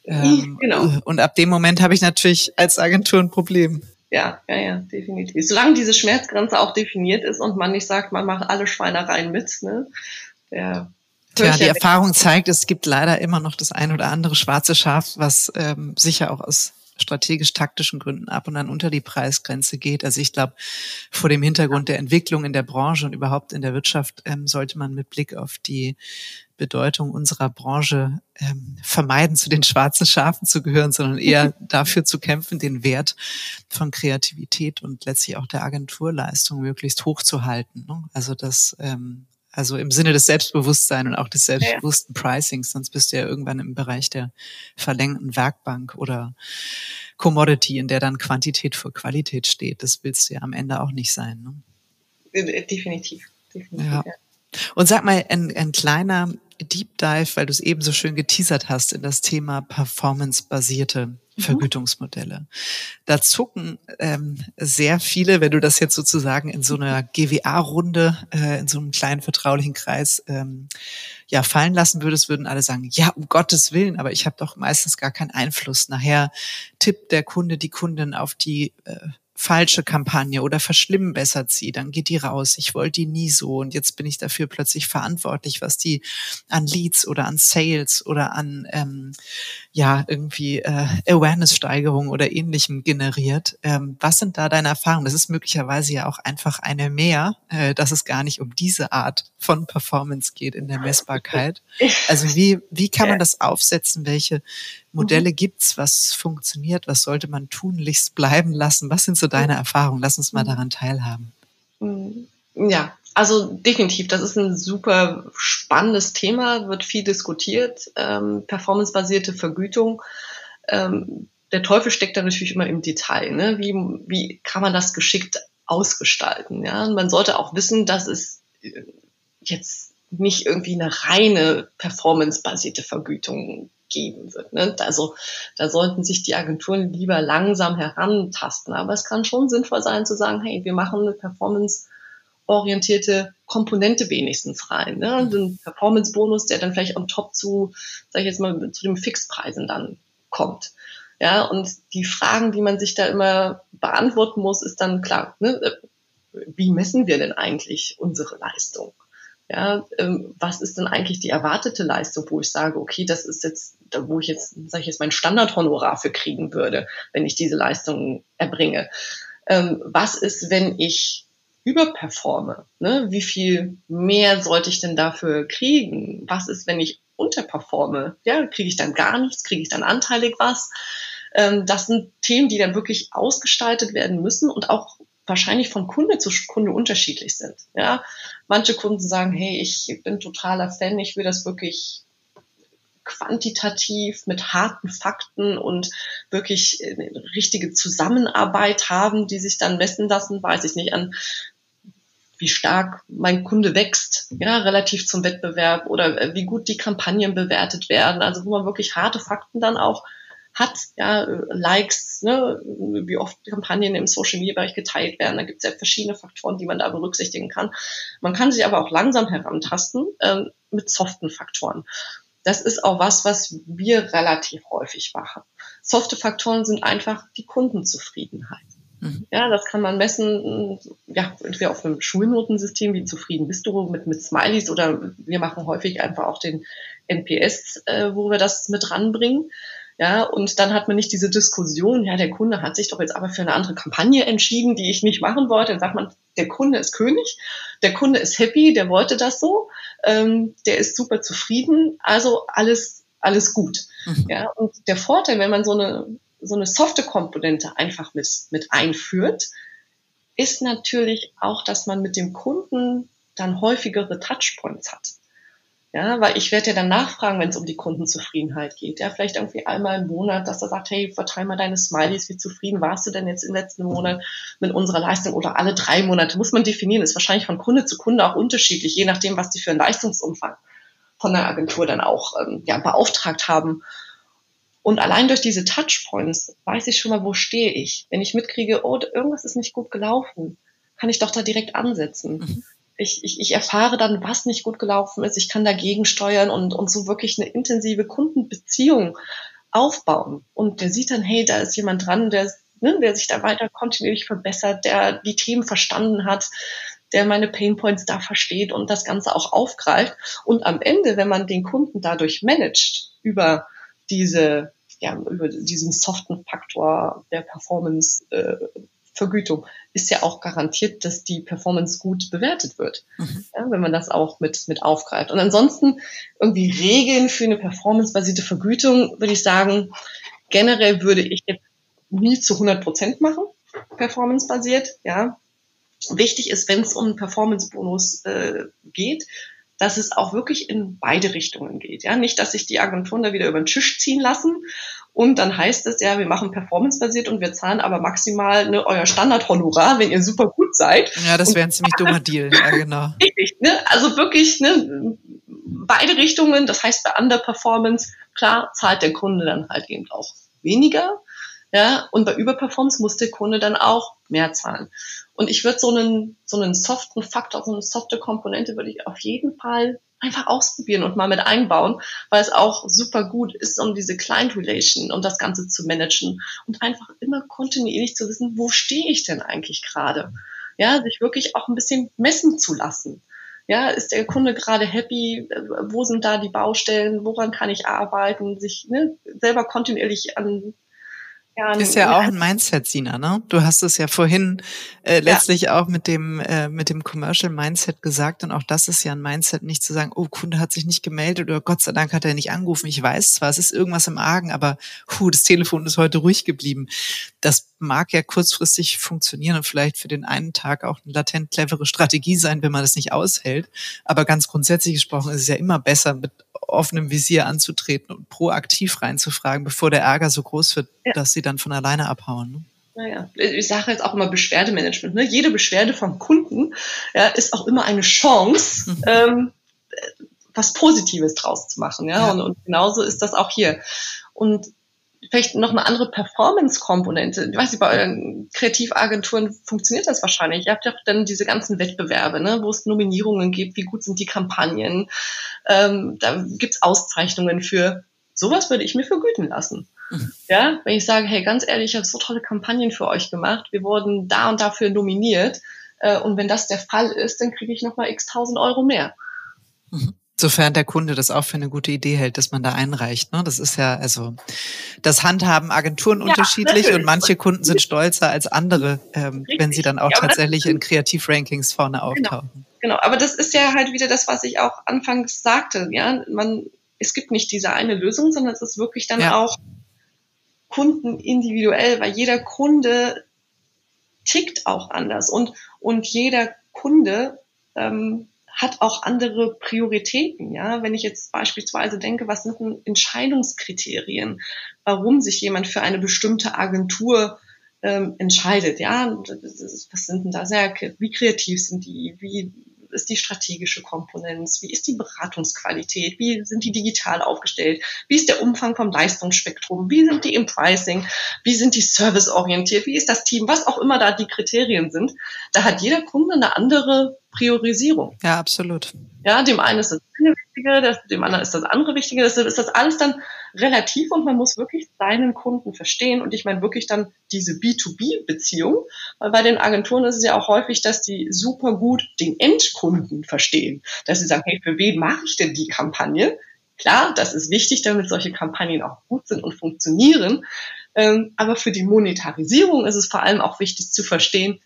Ähm, genau. Und ab dem Moment habe ich natürlich als Agentur ein Problem. Ja, ja, ja, definitiv. Solange diese Schmerzgrenze auch definiert ist und man nicht sagt, man macht alle Schweinereien mit, ne? Der Tja, die Erfahrung zeigt, es gibt leider immer noch das ein oder andere schwarze Schaf, was ähm, sicher auch aus strategisch-taktischen Gründen ab und an unter die Preisgrenze geht. Also ich glaube, vor dem Hintergrund der Entwicklung in der Branche und überhaupt in der Wirtschaft ähm, sollte man mit Blick auf die Bedeutung unserer Branche ähm, vermeiden, zu den schwarzen Schafen zu gehören, sondern (laughs) eher dafür zu kämpfen, den Wert von Kreativität und letztlich auch der Agenturleistung möglichst hoch zu halten. Ne? Also das ähm, also im Sinne des Selbstbewusstseins und auch des selbstbewussten Pricings, sonst bist du ja irgendwann im Bereich der verlängten Werkbank oder Commodity, in der dann Quantität vor Qualität steht. Das willst du ja am Ende auch nicht sein. Ne? Äh, definitiv. definitiv ja. ja. Und sag mal, ein, ein kleiner Deep Dive, weil du es eben so schön geteasert hast in das Thema performance-basierte. Vergütungsmodelle. Da zucken ähm, sehr viele, wenn du das jetzt sozusagen in so einer GWA-Runde, äh, in so einem kleinen vertraulichen Kreis ähm, ja fallen lassen würdest, würden alle sagen, ja, um Gottes Willen, aber ich habe doch meistens gar keinen Einfluss. Nachher tippt der Kunde, die Kundin auf die äh, falsche Kampagne oder verschlimmbessert sie, dann geht die raus. Ich wollte die nie so und jetzt bin ich dafür plötzlich verantwortlich, was die an Leads oder an Sales oder an ähm, ja irgendwie äh, Awareness-Steigerung oder ähnlichem generiert. Ähm, was sind da deine Erfahrungen? Das ist möglicherweise ja auch einfach eine mehr, äh, dass es gar nicht um diese Art von Performance geht in der Messbarkeit. (laughs) Also wie wie kann man das aufsetzen? Welche Modelle mhm. gibt's, was funktioniert, was sollte man tunlichst bleiben lassen? Was sind so deine Erfahrungen? Lass uns mal mhm. daran teilhaben. Mhm. Ja, also definitiv, das ist ein super spannendes Thema, wird viel diskutiert. Ähm, performancebasierte Vergütung. Ähm, der Teufel steckt da natürlich immer im Detail. Ne? Wie, wie kann man das geschickt ausgestalten? Ja? Und man sollte auch wissen, dass es äh, jetzt nicht irgendwie eine reine performancebasierte Vergütung geben wird. Ne? Also da sollten sich die Agenturen lieber langsam herantasten. Aber es kann schon sinnvoll sein zu sagen, hey, wir machen eine Performance orientierte Komponente wenigstens rein. Ne? Also ein Performance-Bonus, der dann vielleicht on top zu, sag ich jetzt mal, zu den Fixpreisen dann kommt. Ja, und die Fragen, die man sich da immer beantworten muss, ist dann klar, ne? wie messen wir denn eigentlich unsere Leistung? Ja, ähm, was ist denn eigentlich die erwartete Leistung, wo ich sage, okay, das ist jetzt, wo ich jetzt, sage ich jetzt, mein Standardhonorar für kriegen würde, wenn ich diese Leistung erbringe. Ähm, was ist, wenn ich überperforme? Ne? Wie viel mehr sollte ich denn dafür kriegen? Was ist, wenn ich unterperforme? Ja, kriege ich dann gar nichts? Kriege ich dann anteilig was? Ähm, das sind Themen, die dann wirklich ausgestaltet werden müssen und auch wahrscheinlich von Kunde zu Kunde unterschiedlich sind. Ja, manche Kunden sagen, hey, ich bin totaler Fan, ich will das wirklich quantitativ mit harten Fakten und wirklich richtige Zusammenarbeit haben, die sich dann messen lassen, weiß ich nicht, an wie stark mein Kunde wächst, ja, relativ zum Wettbewerb oder wie gut die Kampagnen bewertet werden. Also wo man wirklich harte Fakten dann auch hat, ja, Likes, ne, wie oft Kampagnen im Social Media Bereich geteilt werden. Da gibt es ja verschiedene Faktoren, die man da berücksichtigen kann. Man kann sich aber auch langsam herantasten ähm, mit soften Faktoren. Das ist auch was, was wir relativ häufig machen. Softe Faktoren sind einfach die Kundenzufriedenheit. Mhm. Ja, das kann man messen, ja, entweder auf einem Schulnotensystem, wie zufrieden bist du mit, mit Smileys oder wir machen häufig einfach auch den NPS, äh, wo wir das mit ranbringen. Ja, und dann hat man nicht diese Diskussion, ja, der Kunde hat sich doch jetzt aber für eine andere Kampagne entschieden, die ich nicht machen wollte. Dann sagt man, der Kunde ist König, der Kunde ist happy, der wollte das so, ähm, der ist super zufrieden, also alles, alles gut. Mhm. Ja, und der Vorteil, wenn man so eine, so eine softe Komponente einfach mit, mit einführt, ist natürlich auch, dass man mit dem Kunden dann häufigere Touchpoints hat. Ja, weil ich werde ja dann nachfragen, wenn es um die Kundenzufriedenheit geht. Ja, vielleicht irgendwie einmal im Monat, dass er sagt, hey, verteil mal deine Smileys, wie zufrieden warst du denn jetzt im letzten Monat mit unserer Leistung oder alle drei Monate, muss man definieren, ist wahrscheinlich von Kunde zu Kunde auch unterschiedlich, je nachdem, was die für einen Leistungsumfang von der Agentur dann auch ähm, ja, beauftragt haben. Und allein durch diese Touchpoints weiß ich schon mal, wo stehe ich. Wenn ich mitkriege, oh, irgendwas ist nicht gut gelaufen, kann ich doch da direkt ansetzen. Mhm. Ich, ich, ich erfahre dann, was nicht gut gelaufen ist. Ich kann dagegen steuern und, und so wirklich eine intensive Kundenbeziehung aufbauen. Und der sieht dann, hey, da ist jemand dran, der, ne, der sich da weiter kontinuierlich verbessert, der die Themen verstanden hat, der meine Painpoints da versteht und das Ganze auch aufgreift. Und am Ende, wenn man den Kunden dadurch managt, über diese, ja, über diesen soften Faktor der Performance, äh, Vergütung ist ja auch garantiert, dass die Performance gut bewertet wird, mhm. ja, wenn man das auch mit, mit aufgreift. Und ansonsten irgendwie Regeln für eine performancebasierte Vergütung, würde ich sagen, generell würde ich jetzt nie zu 100 Prozent machen, performancebasiert, ja. Wichtig ist, wenn es um einen Performance-Bonus äh, geht, dass es auch wirklich in beide Richtungen geht. Ja, nicht, dass sich die Agenturen da wieder über den Tisch ziehen lassen und dann heißt es ja, wir machen performancebasiert und wir zahlen aber maximal ne, euer Standardhonorar, wenn ihr super gut seid. Ja, das wäre ein ziemlich dummer Deal, ja genau. (laughs) Richtig, ne? Also wirklich, ne, beide Richtungen, das heißt bei Underperformance, klar, zahlt der Kunde dann halt eben auch weniger. Ja, und bei Überperformance muss der Kunde dann auch mehr zahlen. Und ich würde so einen, so einen soften Faktor, so eine softe Komponente würde ich auf jeden Fall einfach ausprobieren und mal mit einbauen, weil es auch super gut ist, um diese Client Relation und das Ganze zu managen und einfach immer kontinuierlich zu wissen, wo stehe ich denn eigentlich gerade? Ja, sich wirklich auch ein bisschen messen zu lassen. Ja, ist der Kunde gerade happy? Wo sind da die Baustellen? Woran kann ich arbeiten? Sich ne, selber kontinuierlich an ja, ist ja auch ein Mindset, Sina, ne? Du hast es ja vorhin äh, letztlich ja. auch mit dem äh, mit dem Commercial Mindset gesagt und auch das ist ja ein Mindset, nicht zu sagen, oh, Kunde hat sich nicht gemeldet oder Gott sei Dank hat er nicht angerufen. Ich weiß zwar, es ist irgendwas im Argen, aber hu, das Telefon ist heute ruhig geblieben. Das mag ja kurzfristig funktionieren und vielleicht für den einen Tag auch eine latent clevere Strategie sein, wenn man das nicht aushält. Aber ganz grundsätzlich gesprochen ist es ja immer besser, mit offenem Visier anzutreten und proaktiv reinzufragen, bevor der Ärger so groß wird, ja. dass sie dann von alleine abhauen. Ne? Naja, ich sage jetzt auch immer Beschwerdemanagement. Ne? Jede Beschwerde vom Kunden ja, ist auch immer eine Chance, mhm. ähm, was Positives draus zu machen. Ja? ja. Und, und genauso ist das auch hier. Und vielleicht noch eine andere Performance-Komponente. Ich weiß nicht, bei euren Kreativagenturen funktioniert das wahrscheinlich. Ihr habt ja dann diese ganzen Wettbewerbe, ne, wo es Nominierungen gibt, wie gut sind die Kampagnen. Ähm, da gibt's Auszeichnungen für. Sowas würde ich mir vergüten lassen. Mhm. (laughs) Ja, wenn ich sage, hey, ganz ehrlich, ich habe so tolle Kampagnen für euch gemacht, wir wurden da und dafür nominiert. Äh, und wenn das der Fall ist, dann kriege ich nochmal x tausend Euro mehr. Mhm. Sofern der Kunde das auch für eine gute Idee hält, dass man da einreicht. Ne? Das ist ja, also das handhaben Agenturen ja, unterschiedlich natürlich. und manche Kunden sind stolzer als andere, ähm, wenn sie dann auch ja, tatsächlich in Kreativrankings vorne genau. auftauchen. Genau. genau, aber das ist ja halt wieder das, was ich auch anfangs sagte. Ja, man, es gibt nicht diese eine Lösung, sondern es ist wirklich dann ja. auch Kunden individuell, weil jeder Kunde tickt auch anders und, und jeder Kunde ähm, hat auch andere Prioritäten. Ja, wenn ich jetzt beispielsweise denke, was sind denn Entscheidungskriterien, warum sich jemand für eine bestimmte Agentur ähm, entscheidet? Ja, was sind denn da sehr, wie kreativ sind die? Wie ist die strategische Komponenz? Wie ist die Beratungsqualität? Wie sind die digital aufgestellt? Wie ist der Umfang vom Leistungsspektrum? Wie sind die im Pricing? Wie sind die serviceorientiert? Wie ist das Team? Was auch immer da die Kriterien sind. Da hat jeder Kunde eine andere Priorisierung. Ja, absolut. Ja, dem einen ist das eine wichtige, das, dem anderen ist das andere wichtige. Deshalb ist das alles dann relativ und man muss wirklich seinen Kunden verstehen. Und ich meine wirklich dann diese B2B-Beziehung, weil bei den Agenturen ist es ja auch häufig, dass die super gut den Endkunden verstehen. Dass sie sagen, hey, für wen mache ich denn die Kampagne? Klar, das ist wichtig, damit solche Kampagnen auch gut sind und funktionieren. Ähm, aber für die Monetarisierung ist es vor allem auch wichtig zu verstehen,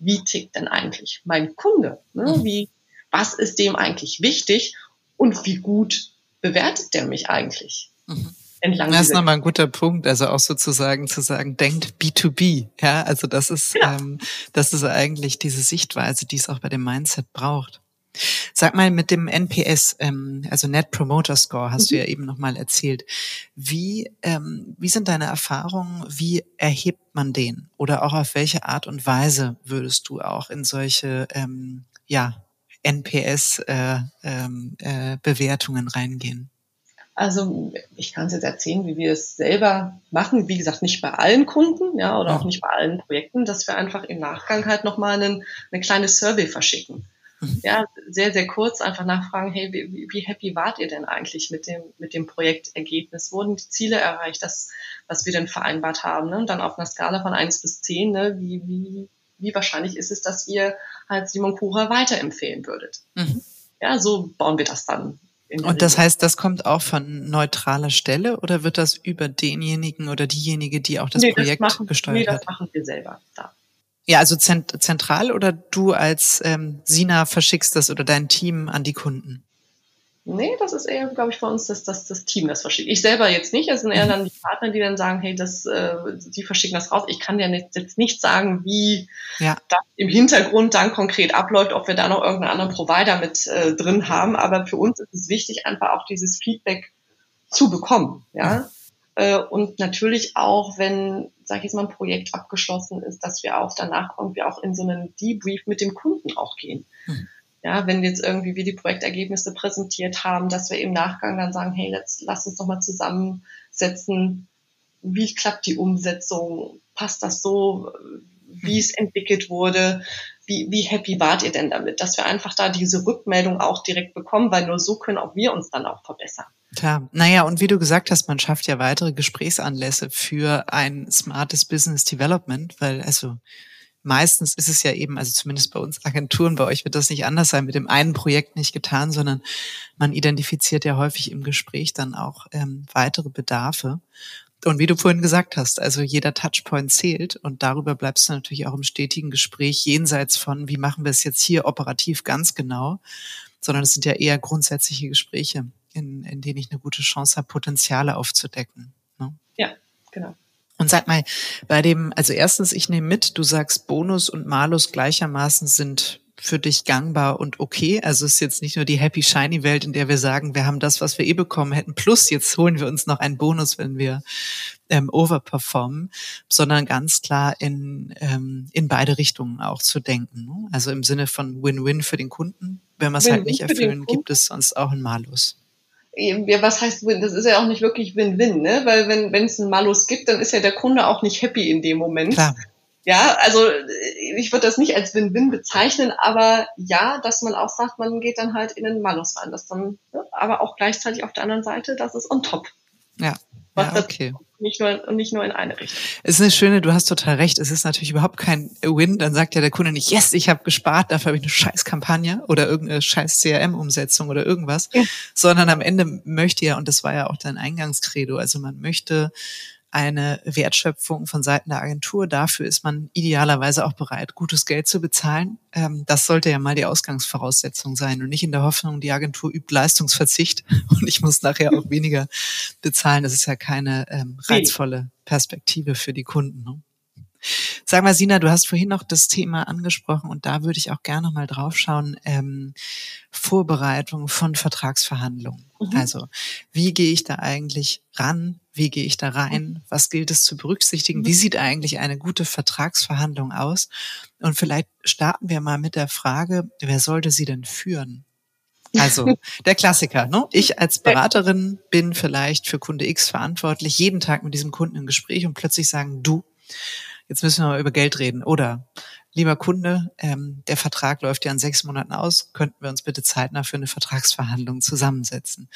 wie tickt denn eigentlich mein Kunde? Ne? Mhm. Wie, was ist dem eigentlich wichtig und wie gut bewertet der mich eigentlich? Mhm. Entlang das ist nochmal ein guter Punkt, also auch sozusagen zu sagen, denkt B2B, ja, also das ist, ja. ähm, das ist eigentlich diese Sichtweise, die es auch bei dem Mindset braucht. Sag mal mit dem NPS, ähm, also Net Promoter Score, hast mhm. du ja eben nochmal erzählt. Wie, ähm, wie sind deine Erfahrungen? Wie erhebt man den? Oder auch auf welche Art und Weise würdest du auch in solche ähm, ja, NPS-Bewertungen äh, ähm, äh, Bewertungen reingehen? Also ich kann es jetzt erzählen, wie wir es selber machen. Wie gesagt, nicht bei allen Kunden, ja, oder auch nicht bei allen Projekten, dass wir einfach im Nachgang halt nochmal einen, eine kleine Survey verschicken. Ja, sehr, sehr kurz einfach nachfragen, hey, wie, wie happy wart ihr denn eigentlich mit dem, mit dem Projektergebnis? Wurden die Ziele erreicht, das, was wir denn vereinbart haben? Ne? Und dann auf einer Skala von eins bis zehn, ne, wie, wie, wie wahrscheinlich ist es, dass ihr halt Simon Kucher weiterempfehlen würdet? Mhm. Ja, so bauen wir das dann und das heißt, das kommt auch von neutraler Stelle oder wird das über denjenigen oder diejenige, die auch das nee, Projekt das machen, besteuert nee, das machen wir selber. Da. Ja, also zentral oder du als ähm, Sina verschickst das oder dein Team an die Kunden? Nee, das ist eher, glaube ich, bei uns das, das, das Team, das verschickt. Ich selber jetzt nicht, es sind eher mhm. dann die Partner, die dann sagen, hey, das, äh, die verschicken das raus. Ich kann dir jetzt nicht sagen, wie ja. das im Hintergrund dann konkret abläuft, ob wir da noch irgendeinen anderen Provider mit äh, drin haben. Aber für uns ist es wichtig, einfach auch dieses Feedback zu bekommen. Ja. Äh, und natürlich auch, wenn, sage ich jetzt mal, ein Projekt abgeschlossen ist, dass wir auch danach irgendwie auch in so einen Debrief mit dem Kunden auch gehen. Mhm. Ja, wenn jetzt irgendwie wir die Projektergebnisse präsentiert haben, dass wir im Nachgang dann sagen, hey, let's, lass uns doch mal zusammensetzen, wie klappt die Umsetzung, passt das so, wie es entwickelt wurde, wie, wie happy wart ihr denn damit, dass wir einfach da diese Rückmeldung auch direkt bekommen, weil nur so können auch wir uns dann auch verbessern. Klar. Naja, und wie du gesagt hast, man schafft ja weitere Gesprächsanlässe für ein smartes Business Development, weil also meistens ist es ja eben, also zumindest bei uns Agenturen, bei euch wird das nicht anders sein, mit dem einen Projekt nicht getan, sondern man identifiziert ja häufig im Gespräch dann auch ähm, weitere Bedarfe. Und wie du vorhin gesagt hast, also jeder Touchpoint zählt und darüber bleibst du natürlich auch im stetigen Gespräch jenseits von, wie machen wir es jetzt hier operativ ganz genau, sondern es sind ja eher grundsätzliche Gespräche, in, in denen ich eine gute Chance habe, Potenziale aufzudecken. Ne? Ja, genau. Und sag mal, bei dem, also erstens, ich nehme mit, du sagst, Bonus und Malus gleichermaßen sind für dich gangbar und okay. Also es ist jetzt nicht nur die Happy Shiny Welt, in der wir sagen, wir haben das, was wir eh bekommen hätten, plus jetzt holen wir uns noch einen Bonus, wenn wir ähm, overperformen, sondern ganz klar in, ähm, in beide Richtungen auch zu denken. Ne? Also im Sinne von Win-Win für den Kunden. Wenn wir es halt nicht erfüllen, gibt es sonst auch einen Malus ja, was heißt Win? Das ist ja auch nicht wirklich Win-Win, ne? Weil wenn wenn es einen Malus gibt, dann ist ja der Kunde auch nicht happy in dem Moment. Klar. Ja, also ich würde das nicht als Win-Win bezeichnen, aber ja, dass man auch sagt, man geht dann halt in den Malus rein. Das dann, ne? aber auch gleichzeitig auf der anderen Seite, das ist on top. Ja. Ja, okay. Nicht nur, nicht nur in eine Richtung. Es ist eine schöne, du hast total recht. Es ist natürlich überhaupt kein Win. Dann sagt ja der Kunde nicht, yes, ich habe gespart, dafür habe ich eine scheiß Kampagne oder irgendeine scheiß CRM-Umsetzung oder irgendwas. Ja. Sondern am Ende möchte ja, und das war ja auch dein Eingangskredo, also man möchte eine Wertschöpfung von Seiten der Agentur. Dafür ist man idealerweise auch bereit, gutes Geld zu bezahlen. Ähm, das sollte ja mal die Ausgangsvoraussetzung sein und nicht in der Hoffnung, die Agentur übt Leistungsverzicht (laughs) und ich muss nachher auch weniger bezahlen. Das ist ja keine ähm, reizvolle Perspektive für die Kunden. Sag mal, Sina, du hast vorhin noch das Thema angesprochen und da würde ich auch gerne mal drauf schauen. Ähm, Vorbereitung von Vertragsverhandlungen. Mhm. Also, wie gehe ich da eigentlich ran? Wie gehe ich da rein? Mhm. Was gilt es zu berücksichtigen? Wie mhm. sieht eigentlich eine gute Vertragsverhandlung aus? Und vielleicht starten wir mal mit der Frage, wer sollte sie denn führen? Also (laughs) der Klassiker. Ne? Ich als Beraterin bin vielleicht für Kunde X verantwortlich, jeden Tag mit diesem Kunden im Gespräch und plötzlich sagen, du, jetzt müssen wir mal über Geld reden. Oder, lieber Kunde, ähm, der Vertrag läuft ja in sechs Monaten aus, könnten wir uns bitte zeitnah für eine Vertragsverhandlung zusammensetzen.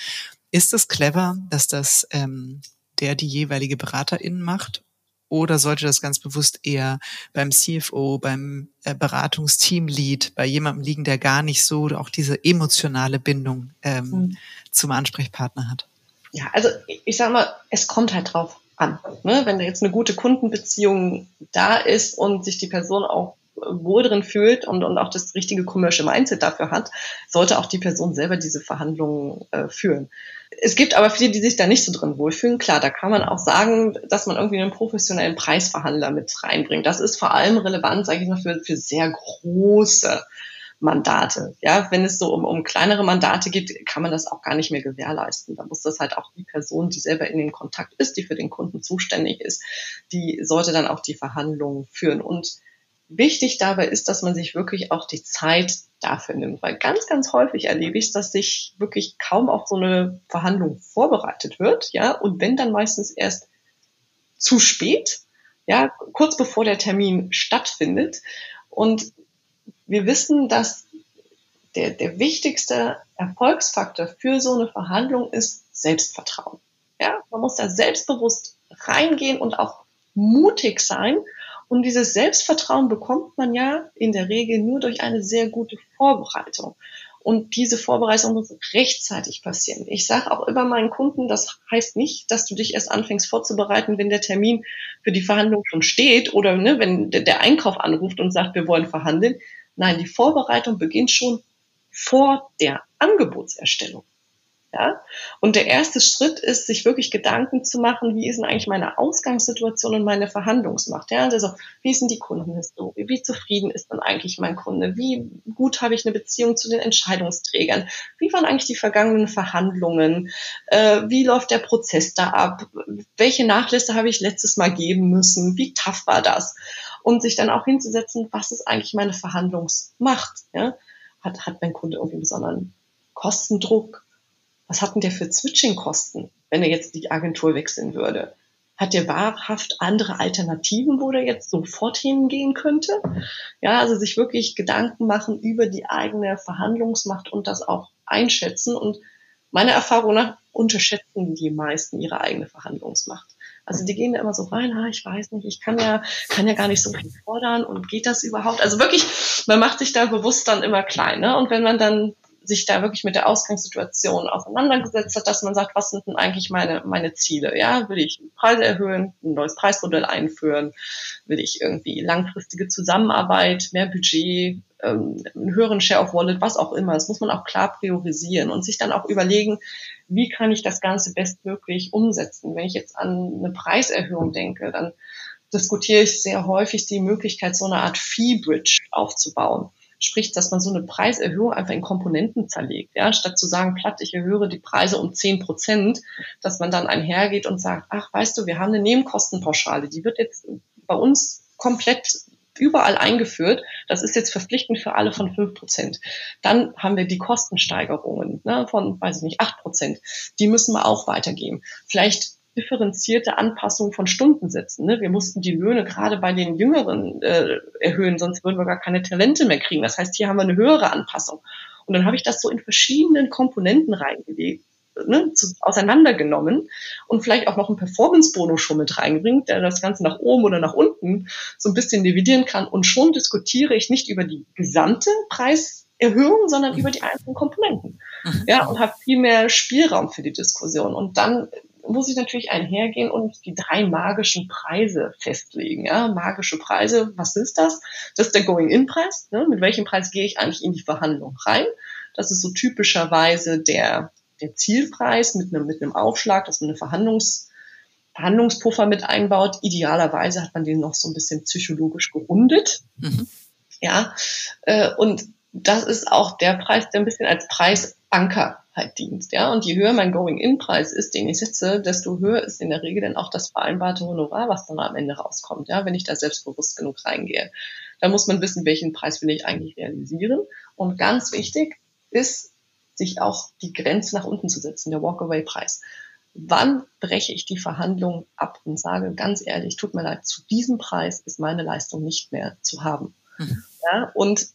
Ist es clever, dass das ähm, der die jeweilige Beraterin macht? Oder sollte das ganz bewusst eher beim CFO, beim äh, Beratungsteamlead, bei jemandem liegen, der gar nicht so auch diese emotionale Bindung ähm, mhm. zum Ansprechpartner hat? Ja, also ich sag mal, es kommt halt drauf an. Ne? Wenn da jetzt eine gute Kundenbeziehung da ist und sich die Person auch wohl drin fühlt und, und auch das richtige Commercial Mindset dafür hat, sollte auch die Person selber diese Verhandlungen äh, führen. Es gibt aber viele, die sich da nicht so drin wohlfühlen. Klar, da kann man auch sagen, dass man irgendwie einen professionellen Preisverhandler mit reinbringt. Das ist vor allem relevant, sage ich mal, für, für sehr große Mandate. Ja, wenn es so um, um kleinere Mandate geht, kann man das auch gar nicht mehr gewährleisten. Da muss das halt auch die Person, die selber in dem Kontakt ist, die für den Kunden zuständig ist, die sollte dann auch die Verhandlungen führen. Und wichtig dabei ist, dass man sich wirklich auch die Zeit dafür nimmt, weil ganz, ganz häufig erlebe ich, dass sich wirklich kaum auf so eine Verhandlung vorbereitet wird, ja, und wenn dann meistens erst zu spät, ja, kurz bevor der Termin stattfindet. Und wir wissen, dass der, der wichtigste Erfolgsfaktor für so eine Verhandlung ist Selbstvertrauen. Ja, man muss da selbstbewusst reingehen und auch mutig sein. Und dieses Selbstvertrauen bekommt man ja in der Regel nur durch eine sehr gute Vorbereitung. Und diese Vorbereitung muss rechtzeitig passieren. Ich sage auch immer meinen Kunden, das heißt nicht, dass du dich erst anfängst vorzubereiten, wenn der Termin für die Verhandlung schon steht oder ne, wenn der Einkauf anruft und sagt, wir wollen verhandeln. Nein, die Vorbereitung beginnt schon vor der Angebotserstellung. Ja? Und der erste Schritt ist, sich wirklich Gedanken zu machen, wie ist denn eigentlich meine Ausgangssituation und meine Verhandlungsmacht? Ja? Also, wie ist denn die Kundenhistorie? Wie zufrieden ist dann eigentlich mein Kunde? Wie gut habe ich eine Beziehung zu den Entscheidungsträgern? Wie waren eigentlich die vergangenen Verhandlungen? Äh, wie läuft der Prozess da ab? Welche Nachlässe habe ich letztes Mal geben müssen? Wie tough war das? Und sich dann auch hinzusetzen, was ist eigentlich meine Verhandlungsmacht? Ja? Hat, hat mein Kunde irgendwie einen besonderen Kostendruck? was hat denn der für Switching-Kosten, wenn er jetzt die Agentur wechseln würde? Hat der wahrhaft andere Alternativen, wo der jetzt sofort hingehen könnte? Ja, also sich wirklich Gedanken machen über die eigene Verhandlungsmacht und das auch einschätzen. Und meiner Erfahrung nach unterschätzen die meisten ihre eigene Verhandlungsmacht. Also die gehen da immer so rein, ah, ich weiß nicht, ich kann ja, kann ja gar nicht so viel fordern und geht das überhaupt? Also wirklich, man macht sich da bewusst dann immer klein. Ne? Und wenn man dann sich da wirklich mit der Ausgangssituation auseinandergesetzt hat, dass man sagt, was sind denn eigentlich meine, meine Ziele? Ja, will ich Preise erhöhen, ein neues Preismodell einführen? Will ich irgendwie langfristige Zusammenarbeit, mehr Budget, ähm, einen höheren Share of Wallet, was auch immer? Das muss man auch klar priorisieren und sich dann auch überlegen, wie kann ich das Ganze bestmöglich umsetzen? Wenn ich jetzt an eine Preiserhöhung denke, dann diskutiere ich sehr häufig die Möglichkeit, so eine Art Fee-Bridge aufzubauen Sprich, dass man so eine Preiserhöhung einfach in Komponenten zerlegt. Ja? Statt zu sagen, platt, ich erhöhe die Preise um 10 Prozent, dass man dann einhergeht und sagt, ach, weißt du, wir haben eine Nebenkostenpauschale, die wird jetzt bei uns komplett überall eingeführt. Das ist jetzt verpflichtend für alle von 5 Prozent. Dann haben wir die Kostensteigerungen ne, von, weiß ich nicht, 8 Prozent. Die müssen wir auch weitergeben. Vielleicht differenzierte Anpassung von Stundensätzen. Ne? Wir mussten die Löhne gerade bei den Jüngeren äh, erhöhen, sonst würden wir gar keine Talente mehr kriegen. Das heißt, hier haben wir eine höhere Anpassung. Und dann habe ich das so in verschiedenen Komponenten reingelegt, ne, zu, auseinandergenommen und vielleicht auch noch einen Performance-Bonus schon mit reinbringt, der das Ganze nach oben oder nach unten so ein bisschen dividieren kann. Und schon diskutiere ich nicht über die gesamte Preiserhöhung, sondern über die einzelnen Komponenten. Mhm. Ja, und habe viel mehr Spielraum für die Diskussion. Und dann muss ich natürlich einhergehen und die drei magischen Preise festlegen. Ja, magische Preise, was ist das? Das ist der Going-In-Preis. Ne? Mit welchem Preis gehe ich eigentlich in die Verhandlung rein? Das ist so typischerweise der, der Zielpreis mit einem, mit einem Aufschlag, dass man eine Verhandlungs, Verhandlungspuffer mit einbaut. Idealerweise hat man den noch so ein bisschen psychologisch gerundet. Mhm. Ja, äh, und das ist auch der Preis, der ein bisschen als Preisanker halt dient. Ja? Und je höher mein Going-In-Preis ist, den ich setze, desto höher ist in der Regel dann auch das vereinbarte Honorar, was dann am Ende rauskommt, ja? wenn ich da selbstbewusst genug reingehe. Da muss man wissen, welchen Preis will ich eigentlich realisieren. Und ganz wichtig ist, sich auch die Grenze nach unten zu setzen, der Walkaway-Preis. Wann breche ich die Verhandlung ab und sage ganz ehrlich, tut mir leid, zu diesem Preis ist meine Leistung nicht mehr zu haben. Mhm. Ja, und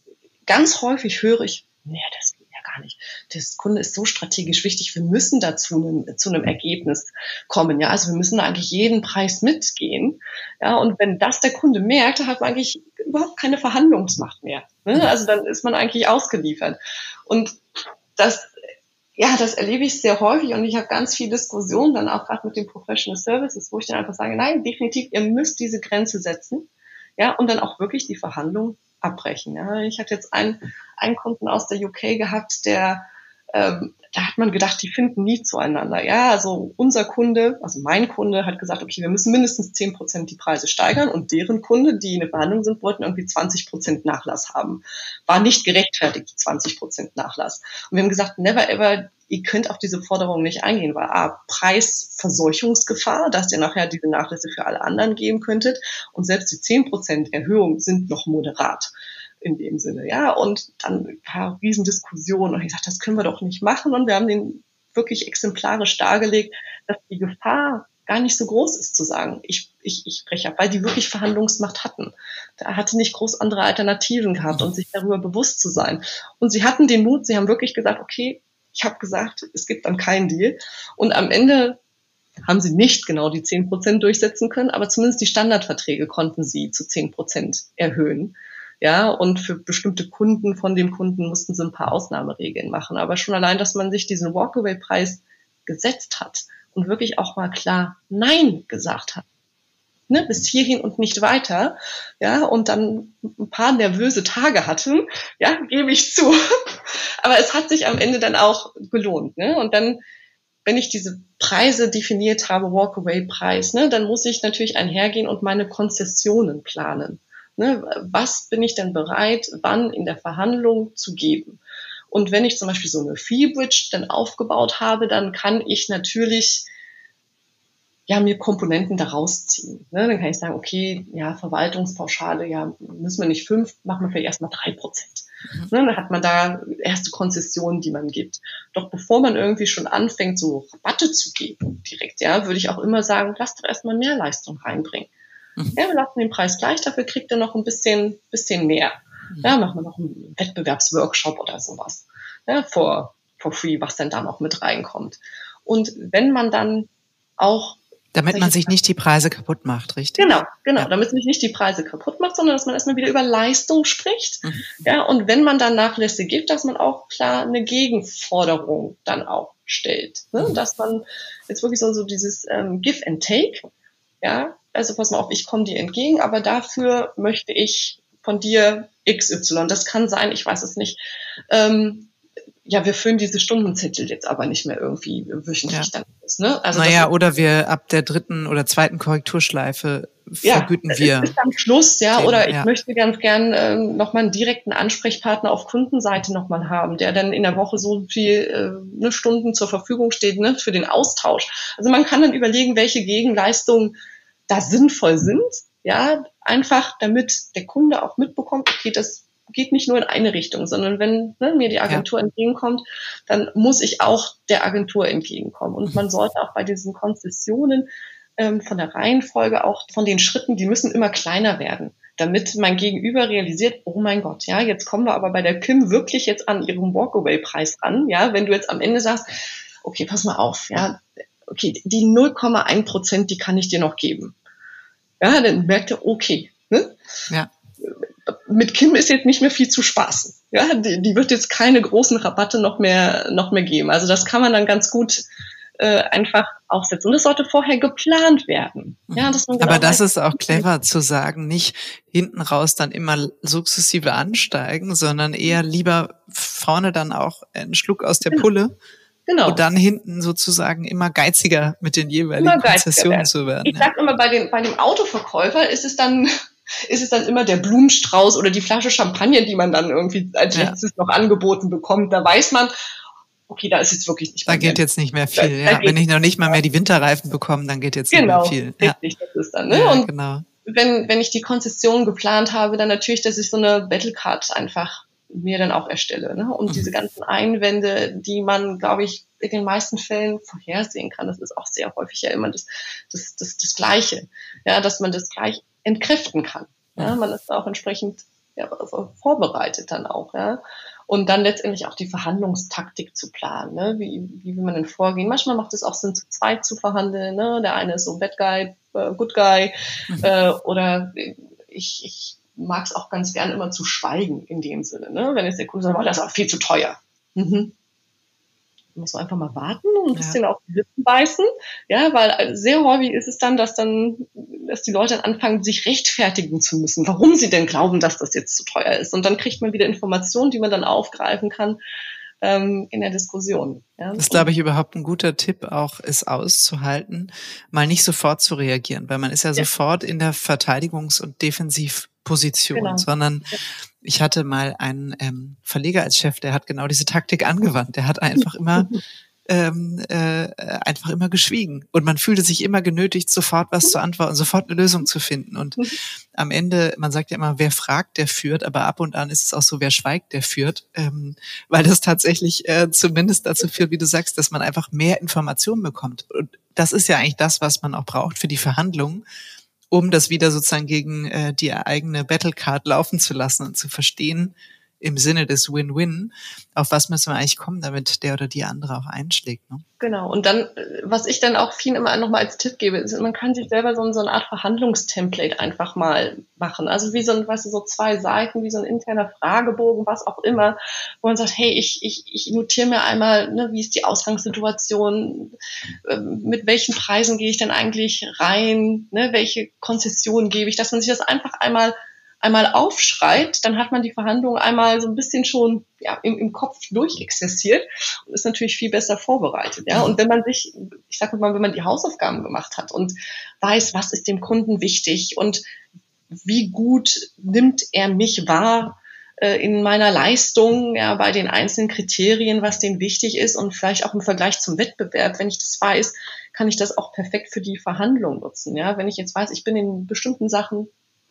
ganz häufig höre ich, nee, das geht ja gar nicht. Das Kunde ist so strategisch wichtig. Wir müssen da zu einem, zu einem Ergebnis kommen. Ja, also wir müssen eigentlich jeden Preis mitgehen. Ja, und wenn das der Kunde merkt, dann hat man eigentlich überhaupt keine Verhandlungsmacht mehr. Ne? Also dann ist man eigentlich ausgeliefert. Und das ja, das erlebe ich sehr häufig und ich habe ganz viel Diskussionen dann auch gerade mit den Professional Services, wo ich dann einfach sage, nein, definitiv, ihr müsst diese Grenze setzen, ja, und dann auch wirklich die Verhandlung abbrechen. Ja. Ich hatte jetzt einen, einen Kunden aus der UK gehabt, der ähm, da hat man gedacht, die finden nie zueinander. Ja, also unser Kunde, also mein Kunde hat gesagt, okay, wir müssen mindestens zehn Prozent die Preise steigern und deren Kunde, die in der Verhandlung sind, wollten irgendwie 20 Prozent Nachlass haben. War nicht gerechtfertigt, 20 Prozent Nachlass. Und wir haben gesagt, never ever, ihr könnt auf diese Forderung nicht eingehen, weil A, Preisverseuchungsgefahr, dass ihr nachher diese Nachlässe für alle anderen geben könntet und selbst die 10% Erhöhung sind noch moderat in dem Sinne, ja, und dann ein paar Riesendiskussionen und ich sagte, das können wir doch nicht machen und wir haben den wirklich exemplarisch dargelegt, dass die Gefahr gar nicht so groß ist zu sagen, ich, ich, ich breche ab, weil die wirklich Verhandlungsmacht hatten. Da hatte nicht groß andere Alternativen gehabt und sich darüber bewusst zu sein. Und sie hatten den Mut, sie haben wirklich gesagt, okay, ich habe gesagt, es gibt dann keinen Deal. Und am Ende haben sie nicht genau die 10 Prozent durchsetzen können, aber zumindest die Standardverträge konnten sie zu 10 Prozent erhöhen. Ja, und für bestimmte Kunden von dem Kunden mussten sie ein paar Ausnahmeregeln machen. Aber schon allein, dass man sich diesen Walkaway-Preis gesetzt hat, und wirklich auch mal klar Nein gesagt hat. Ne, bis hierhin und nicht weiter, ja, und dann ein paar nervöse Tage hatten, ja, gebe ich zu. (laughs) Aber es hat sich am Ende dann auch gelohnt, ne, und dann, wenn ich diese Preise definiert habe, Walkaway-Preis, ne, dann muss ich natürlich einhergehen und meine Konzessionen planen. Ne, was bin ich denn bereit, wann in der Verhandlung zu geben? Und wenn ich zum Beispiel so eine Fee-Bridge dann aufgebaut habe, dann kann ich natürlich ja, mir Komponenten daraus ziehen. Ne? Dann kann ich sagen, okay, ja, Verwaltungspauschale, ja, müssen wir nicht fünf, machen wir vielleicht erstmal drei Prozent. Mhm. Ne? Dann hat man da erste Konzessionen, die man gibt. Doch bevor man irgendwie schon anfängt, so Rabatte zu geben, direkt, ja, würde ich auch immer sagen, lasst doch erstmal mehr Leistung reinbringen. Mhm. Ja, wir lassen den Preis gleich, dafür kriegt er noch ein bisschen, bisschen mehr. Mhm. Ja, machen wir noch einen Wettbewerbsworkshop oder sowas. Ja, for, for free, was denn da noch mit reinkommt. Und wenn man dann auch damit man sich nicht die Preise kaputt macht, richtig? Genau, genau. Ja. Damit man sich nicht die Preise kaputt macht, sondern dass man erstmal wieder über Leistung spricht. Mhm. Ja, und wenn man dann Nachlässe gibt, dass man auch klar eine Gegenforderung dann auch stellt. Ne? Mhm. Dass man jetzt wirklich so, so dieses ähm, Give and Take, ja, also pass mal auf, ich komme dir entgegen, aber dafür möchte ich von dir XY. Das kann sein, ich weiß es nicht. Ähm, ja, wir füllen diese Stundenzettel jetzt aber nicht mehr irgendwie wöchentlich ja. dann aus. Ne? Also naja, oder wir ab der dritten oder zweiten Korrekturschleife vergüten ja, wir. Ist am Schluss, ja, Themen, oder ich ja. möchte ganz gern äh, nochmal einen direkten Ansprechpartner auf Kundenseite nochmal haben, der dann in der Woche so viel äh, ne, Stunden zur Verfügung steht ne, für den Austausch. Also man kann dann überlegen, welche Gegenleistungen da sinnvoll sind, ja, einfach damit der Kunde auch mitbekommt, okay, das geht nicht nur in eine Richtung, sondern wenn ne, mir die Agentur ja. entgegenkommt, dann muss ich auch der Agentur entgegenkommen. Und man sollte auch bei diesen Konzessionen ähm, von der Reihenfolge auch von den Schritten, die müssen immer kleiner werden damit mein Gegenüber realisiert, oh mein Gott, ja, jetzt kommen wir aber bei der Kim wirklich jetzt an ihrem Walkaway-Preis an, ja, wenn du jetzt am Ende sagst, okay, pass mal auf, ja, okay, die 0,1 Prozent, die kann ich dir noch geben. Ja, dann merkt er, okay, ne? Ja mit Kim ist jetzt nicht mehr viel zu spaßen. Ja, die, die wird jetzt keine großen Rabatte noch mehr, noch mehr geben. Also das kann man dann ganz gut äh, einfach aufsetzen. Und es sollte vorher geplant werden. Ja, dass man genau Aber das ist auch clever zu sagen, nicht hinten raus dann immer sukzessive ansteigen, sondern eher lieber vorne dann auch einen Schluck aus der genau. Pulle. Genau. Und dann hinten sozusagen immer geiziger mit den jeweiligen Konzessionen zu werden. Ich sag immer, bei dem, bei dem Autoverkäufer ist es dann (laughs) ist es dann immer der Blumenstrauß oder die Flasche Champagner, die man dann irgendwie als ja. letztes noch angeboten bekommt. Da weiß man, okay, da ist jetzt wirklich nicht mehr. Da geht jetzt nicht mehr viel. Da, ja. Da Wenn ich noch nicht mal mehr die Winterreifen bekomme, dann geht jetzt genau, nicht mehr viel. Richtig, ja. das ist dann. Ne? Ja, Und genau. wenn, wenn ich die Konzession geplant habe, dann natürlich, dass ich so eine Battlecard einfach mir dann auch erstelle. Ne? Und mhm. diese ganzen Einwände, die man, glaube ich, in den meisten Fällen vorhersehen kann, das ist auch sehr häufig ja immer das, das, das, das Gleiche. Ja, dass man das gleich entkräften kann. Ja, man ist auch entsprechend ja, vorbereitet dann auch. Ja. Und dann letztendlich auch die Verhandlungstaktik zu planen. Ne? Wie, wie will man denn vorgehen? Manchmal macht es auch Sinn, zu zweit zu verhandeln. Ne? Der eine ist so Bad Guy, äh, Good Guy. Mhm. Äh, oder ich, ich mag es auch ganz gern immer zu schweigen in dem Sinne. Ne? Wenn jetzt der Kunde sagt, oh, das ist aber viel zu teuer. Mhm muss man einfach mal warten und ein bisschen auf die Lippen beißen. Ja, weil sehr häufig ist es dann, dass dann, dass die Leute dann anfangen, sich rechtfertigen zu müssen, warum sie denn glauben, dass das jetzt zu teuer ist. Und dann kriegt man wieder Informationen, die man dann aufgreifen kann ähm, in der Diskussion. Ja? Das ist, glaube ich, überhaupt ein guter Tipp, auch es auszuhalten, mal nicht sofort zu reagieren, weil man ist ja, ja. sofort in der Verteidigungs- und Defensiv Position, genau. sondern ich hatte mal einen ähm, Verleger als Chef, der hat genau diese Taktik angewandt. Der hat einfach immer ähm, äh, einfach immer geschwiegen. Und man fühlte sich immer genötigt, sofort was zu antworten, sofort eine Lösung zu finden. Und am Ende, man sagt ja immer, wer fragt, der führt, aber ab und an ist es auch so, wer schweigt, der führt, ähm, weil das tatsächlich äh, zumindest dazu führt, wie du sagst, dass man einfach mehr Informationen bekommt. Und das ist ja eigentlich das, was man auch braucht für die Verhandlungen um das wieder sozusagen gegen äh, die eigene Battlecard laufen zu lassen und zu verstehen, im Sinne des Win-Win, auf was müssen wir eigentlich kommen, damit der oder die andere auch einschlägt. Ne? Genau. Und dann, was ich dann auch vielen immer nochmal als Tipp gebe, ist, man kann sich selber so, so eine Art Verhandlungstemplate einfach mal machen. Also wie so ein, weißt du, so zwei Seiten, wie so ein interner Fragebogen, was auch immer, wo man sagt, hey, ich, ich, ich notiere mir einmal, ne, wie ist die Ausgangssituation, äh, mit welchen Preisen gehe ich denn eigentlich rein, ne, welche Konzessionen gebe ich, dass man sich das einfach einmal einmal aufschreit, dann hat man die Verhandlungen einmal so ein bisschen schon ja, im, im Kopf durchexerziert und ist natürlich viel besser vorbereitet. Ja? Und wenn man sich, ich sage mal, wenn man die Hausaufgaben gemacht hat und weiß, was ist dem Kunden wichtig und wie gut nimmt er mich wahr äh, in meiner Leistung, ja, bei den einzelnen Kriterien, was dem wichtig ist und vielleicht auch im Vergleich zum Wettbewerb, wenn ich das weiß, kann ich das auch perfekt für die Verhandlung nutzen. Ja, wenn ich jetzt weiß, ich bin in bestimmten Sachen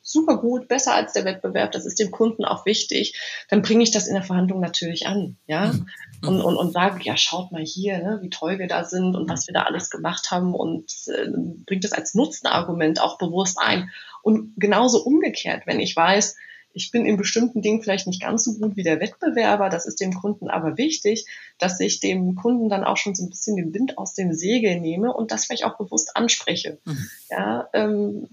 super gut, besser als der Wettbewerb, das ist dem Kunden auch wichtig, dann bringe ich das in der Verhandlung natürlich an, ja, mhm. und, und, und sage, ja, schaut mal hier, ne, wie toll wir da sind und was wir da alles gemacht haben und äh, bringt das als Nutzenargument auch bewusst ein. Und genauso umgekehrt, wenn ich weiß, ich bin in bestimmten Dingen vielleicht nicht ganz so gut wie der Wettbewerber, das ist dem Kunden aber wichtig, dass ich dem Kunden dann auch schon so ein bisschen den Wind aus dem Segel nehme und das vielleicht auch bewusst anspreche. Mhm. Ja, ähm,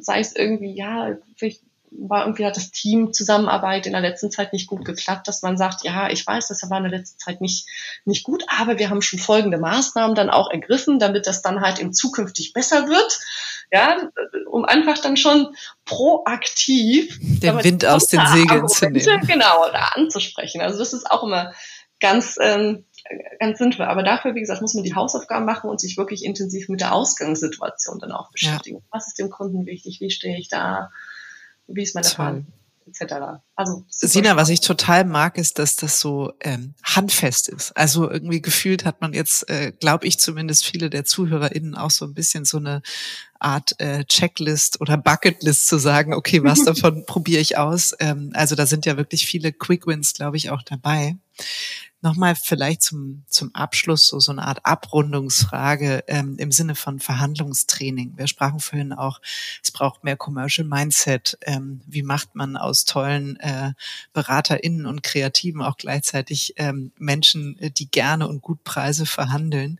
sei es irgendwie, ja, vielleicht war irgendwie hat das Team Zusammenarbeit in der letzten Zeit nicht gut geklappt, dass man sagt, ja, ich weiß, das war in der letzten Zeit nicht, nicht gut, aber wir haben schon folgende Maßnahmen dann auch ergriffen, damit das dann halt im zukünftig besser wird. Ja, um einfach dann schon proaktiv den Wind aus den Segeln zu nehmen. Genau, da anzusprechen. Also das ist auch immer ganz, ähm, ganz sinnvoll. Aber dafür, wie gesagt, muss man die Hausaufgaben machen und sich wirklich intensiv mit der Ausgangssituation dann auch beschäftigen. Ja. Was ist dem Kunden wichtig? Wie stehe ich da? Wie ist meine Frage? etc. Also Sina, was ich total mag, ist, dass das so ähm, handfest ist. Also irgendwie gefühlt hat man jetzt, äh, glaube ich zumindest, viele der ZuhörerInnen auch so ein bisschen so eine Art äh, Checklist oder Bucketlist zu sagen, okay, was (laughs) davon probiere ich aus. Ähm, also da sind ja wirklich viele Quick Wins, glaube ich, auch dabei. Nochmal vielleicht zum, zum Abschluss so, so eine Art Abrundungsfrage ähm, im Sinne von Verhandlungstraining. Wir sprachen vorhin auch, es braucht mehr Commercial Mindset. Ähm, wie macht man aus tollen äh, BeraterInnen und Kreativen auch gleichzeitig ähm, Menschen, äh, die gerne und gut Preise verhandeln?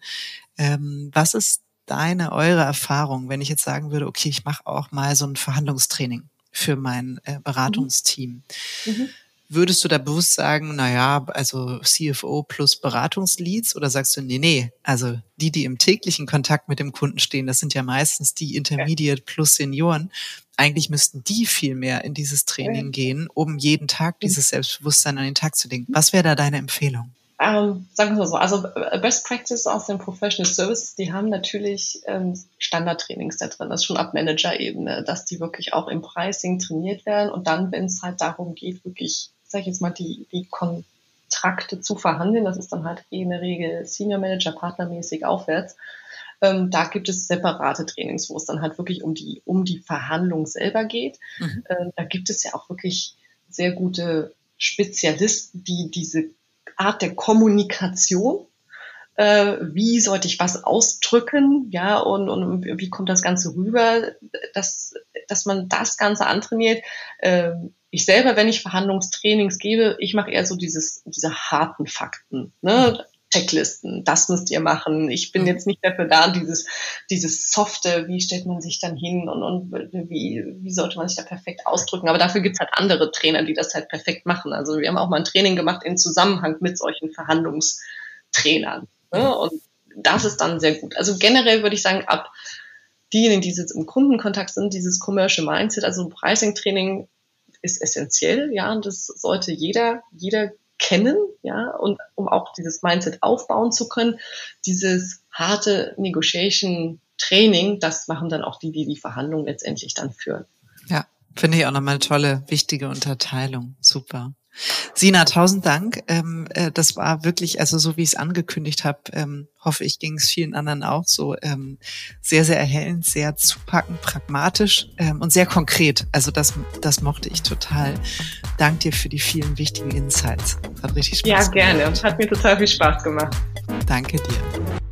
Ähm, was ist deine, eure Erfahrung, wenn ich jetzt sagen würde, okay, ich mache auch mal so ein Verhandlungstraining für mein äh, Beratungsteam? Mhm. Mhm. Würdest du da bewusst sagen, na ja, also CFO plus Beratungsleads oder sagst du, nee, nee, also die, die im täglichen Kontakt mit dem Kunden stehen, das sind ja meistens die Intermediate plus Senioren. Eigentlich müssten die viel mehr in dieses Training gehen, um jeden Tag dieses Selbstbewusstsein an den Tag zu legen. Was wäre da deine Empfehlung? Ähm, sagen wir mal so, also äh, Best Practice aus den Professional Services, die haben natürlich ähm, Standardtrainings da drin, das ist schon ab Manager-Ebene, dass die wirklich auch im Pricing trainiert werden und dann, wenn es halt darum geht, wirklich sage ich jetzt mal, die, die Kontrakte zu verhandeln. Das ist dann halt eh in der Regel Senior Manager, partnermäßig aufwärts. Ähm, da gibt es separate Trainings, wo es dann halt wirklich um die, um die Verhandlung selber geht. Mhm. Ähm, da gibt es ja auch wirklich sehr gute Spezialisten, die diese Art der Kommunikation äh, wie sollte ich was ausdrücken, ja, und, und wie kommt das Ganze rüber, dass, dass man das Ganze antrainiert. Ähm, ich selber, wenn ich Verhandlungstrainings gebe, ich mache eher so dieses, diese harten Fakten, ne? Checklisten, das müsst ihr machen. Ich bin mhm. jetzt nicht dafür da, dieses, dieses softe, wie stellt man sich dann hin und, und wie, wie sollte man sich da perfekt ausdrücken. Aber dafür gibt's halt andere Trainer, die das halt perfekt machen. Also wir haben auch mal ein Training gemacht in Zusammenhang mit solchen Verhandlungstrainern. Ne? Und das ist dann sehr gut. Also generell würde ich sagen, ab diejenigen, die jetzt im Kundenkontakt sind, dieses Commercial Mindset, also Pricing-Training ist essentiell, ja, und das sollte jeder, jeder kennen, ja, und um auch dieses Mindset aufbauen zu können, dieses harte Negotiation Training, das machen dann auch die, die die Verhandlungen letztendlich dann führen. Ja, Finde ich auch nochmal eine tolle, wichtige Unterteilung. Super. Sina, tausend Dank. Ähm, äh, das war wirklich, also so wie ich es angekündigt habe, ähm, hoffe ich, ging es vielen anderen auch so ähm, sehr, sehr erhellend, sehr zupackend, pragmatisch ähm, und sehr konkret. Also das, das mochte ich total. Dank dir für die vielen wichtigen Insights. Hat richtig Spaß ja, gemacht. Ja, gerne. Hat mir total viel Spaß gemacht. Danke dir.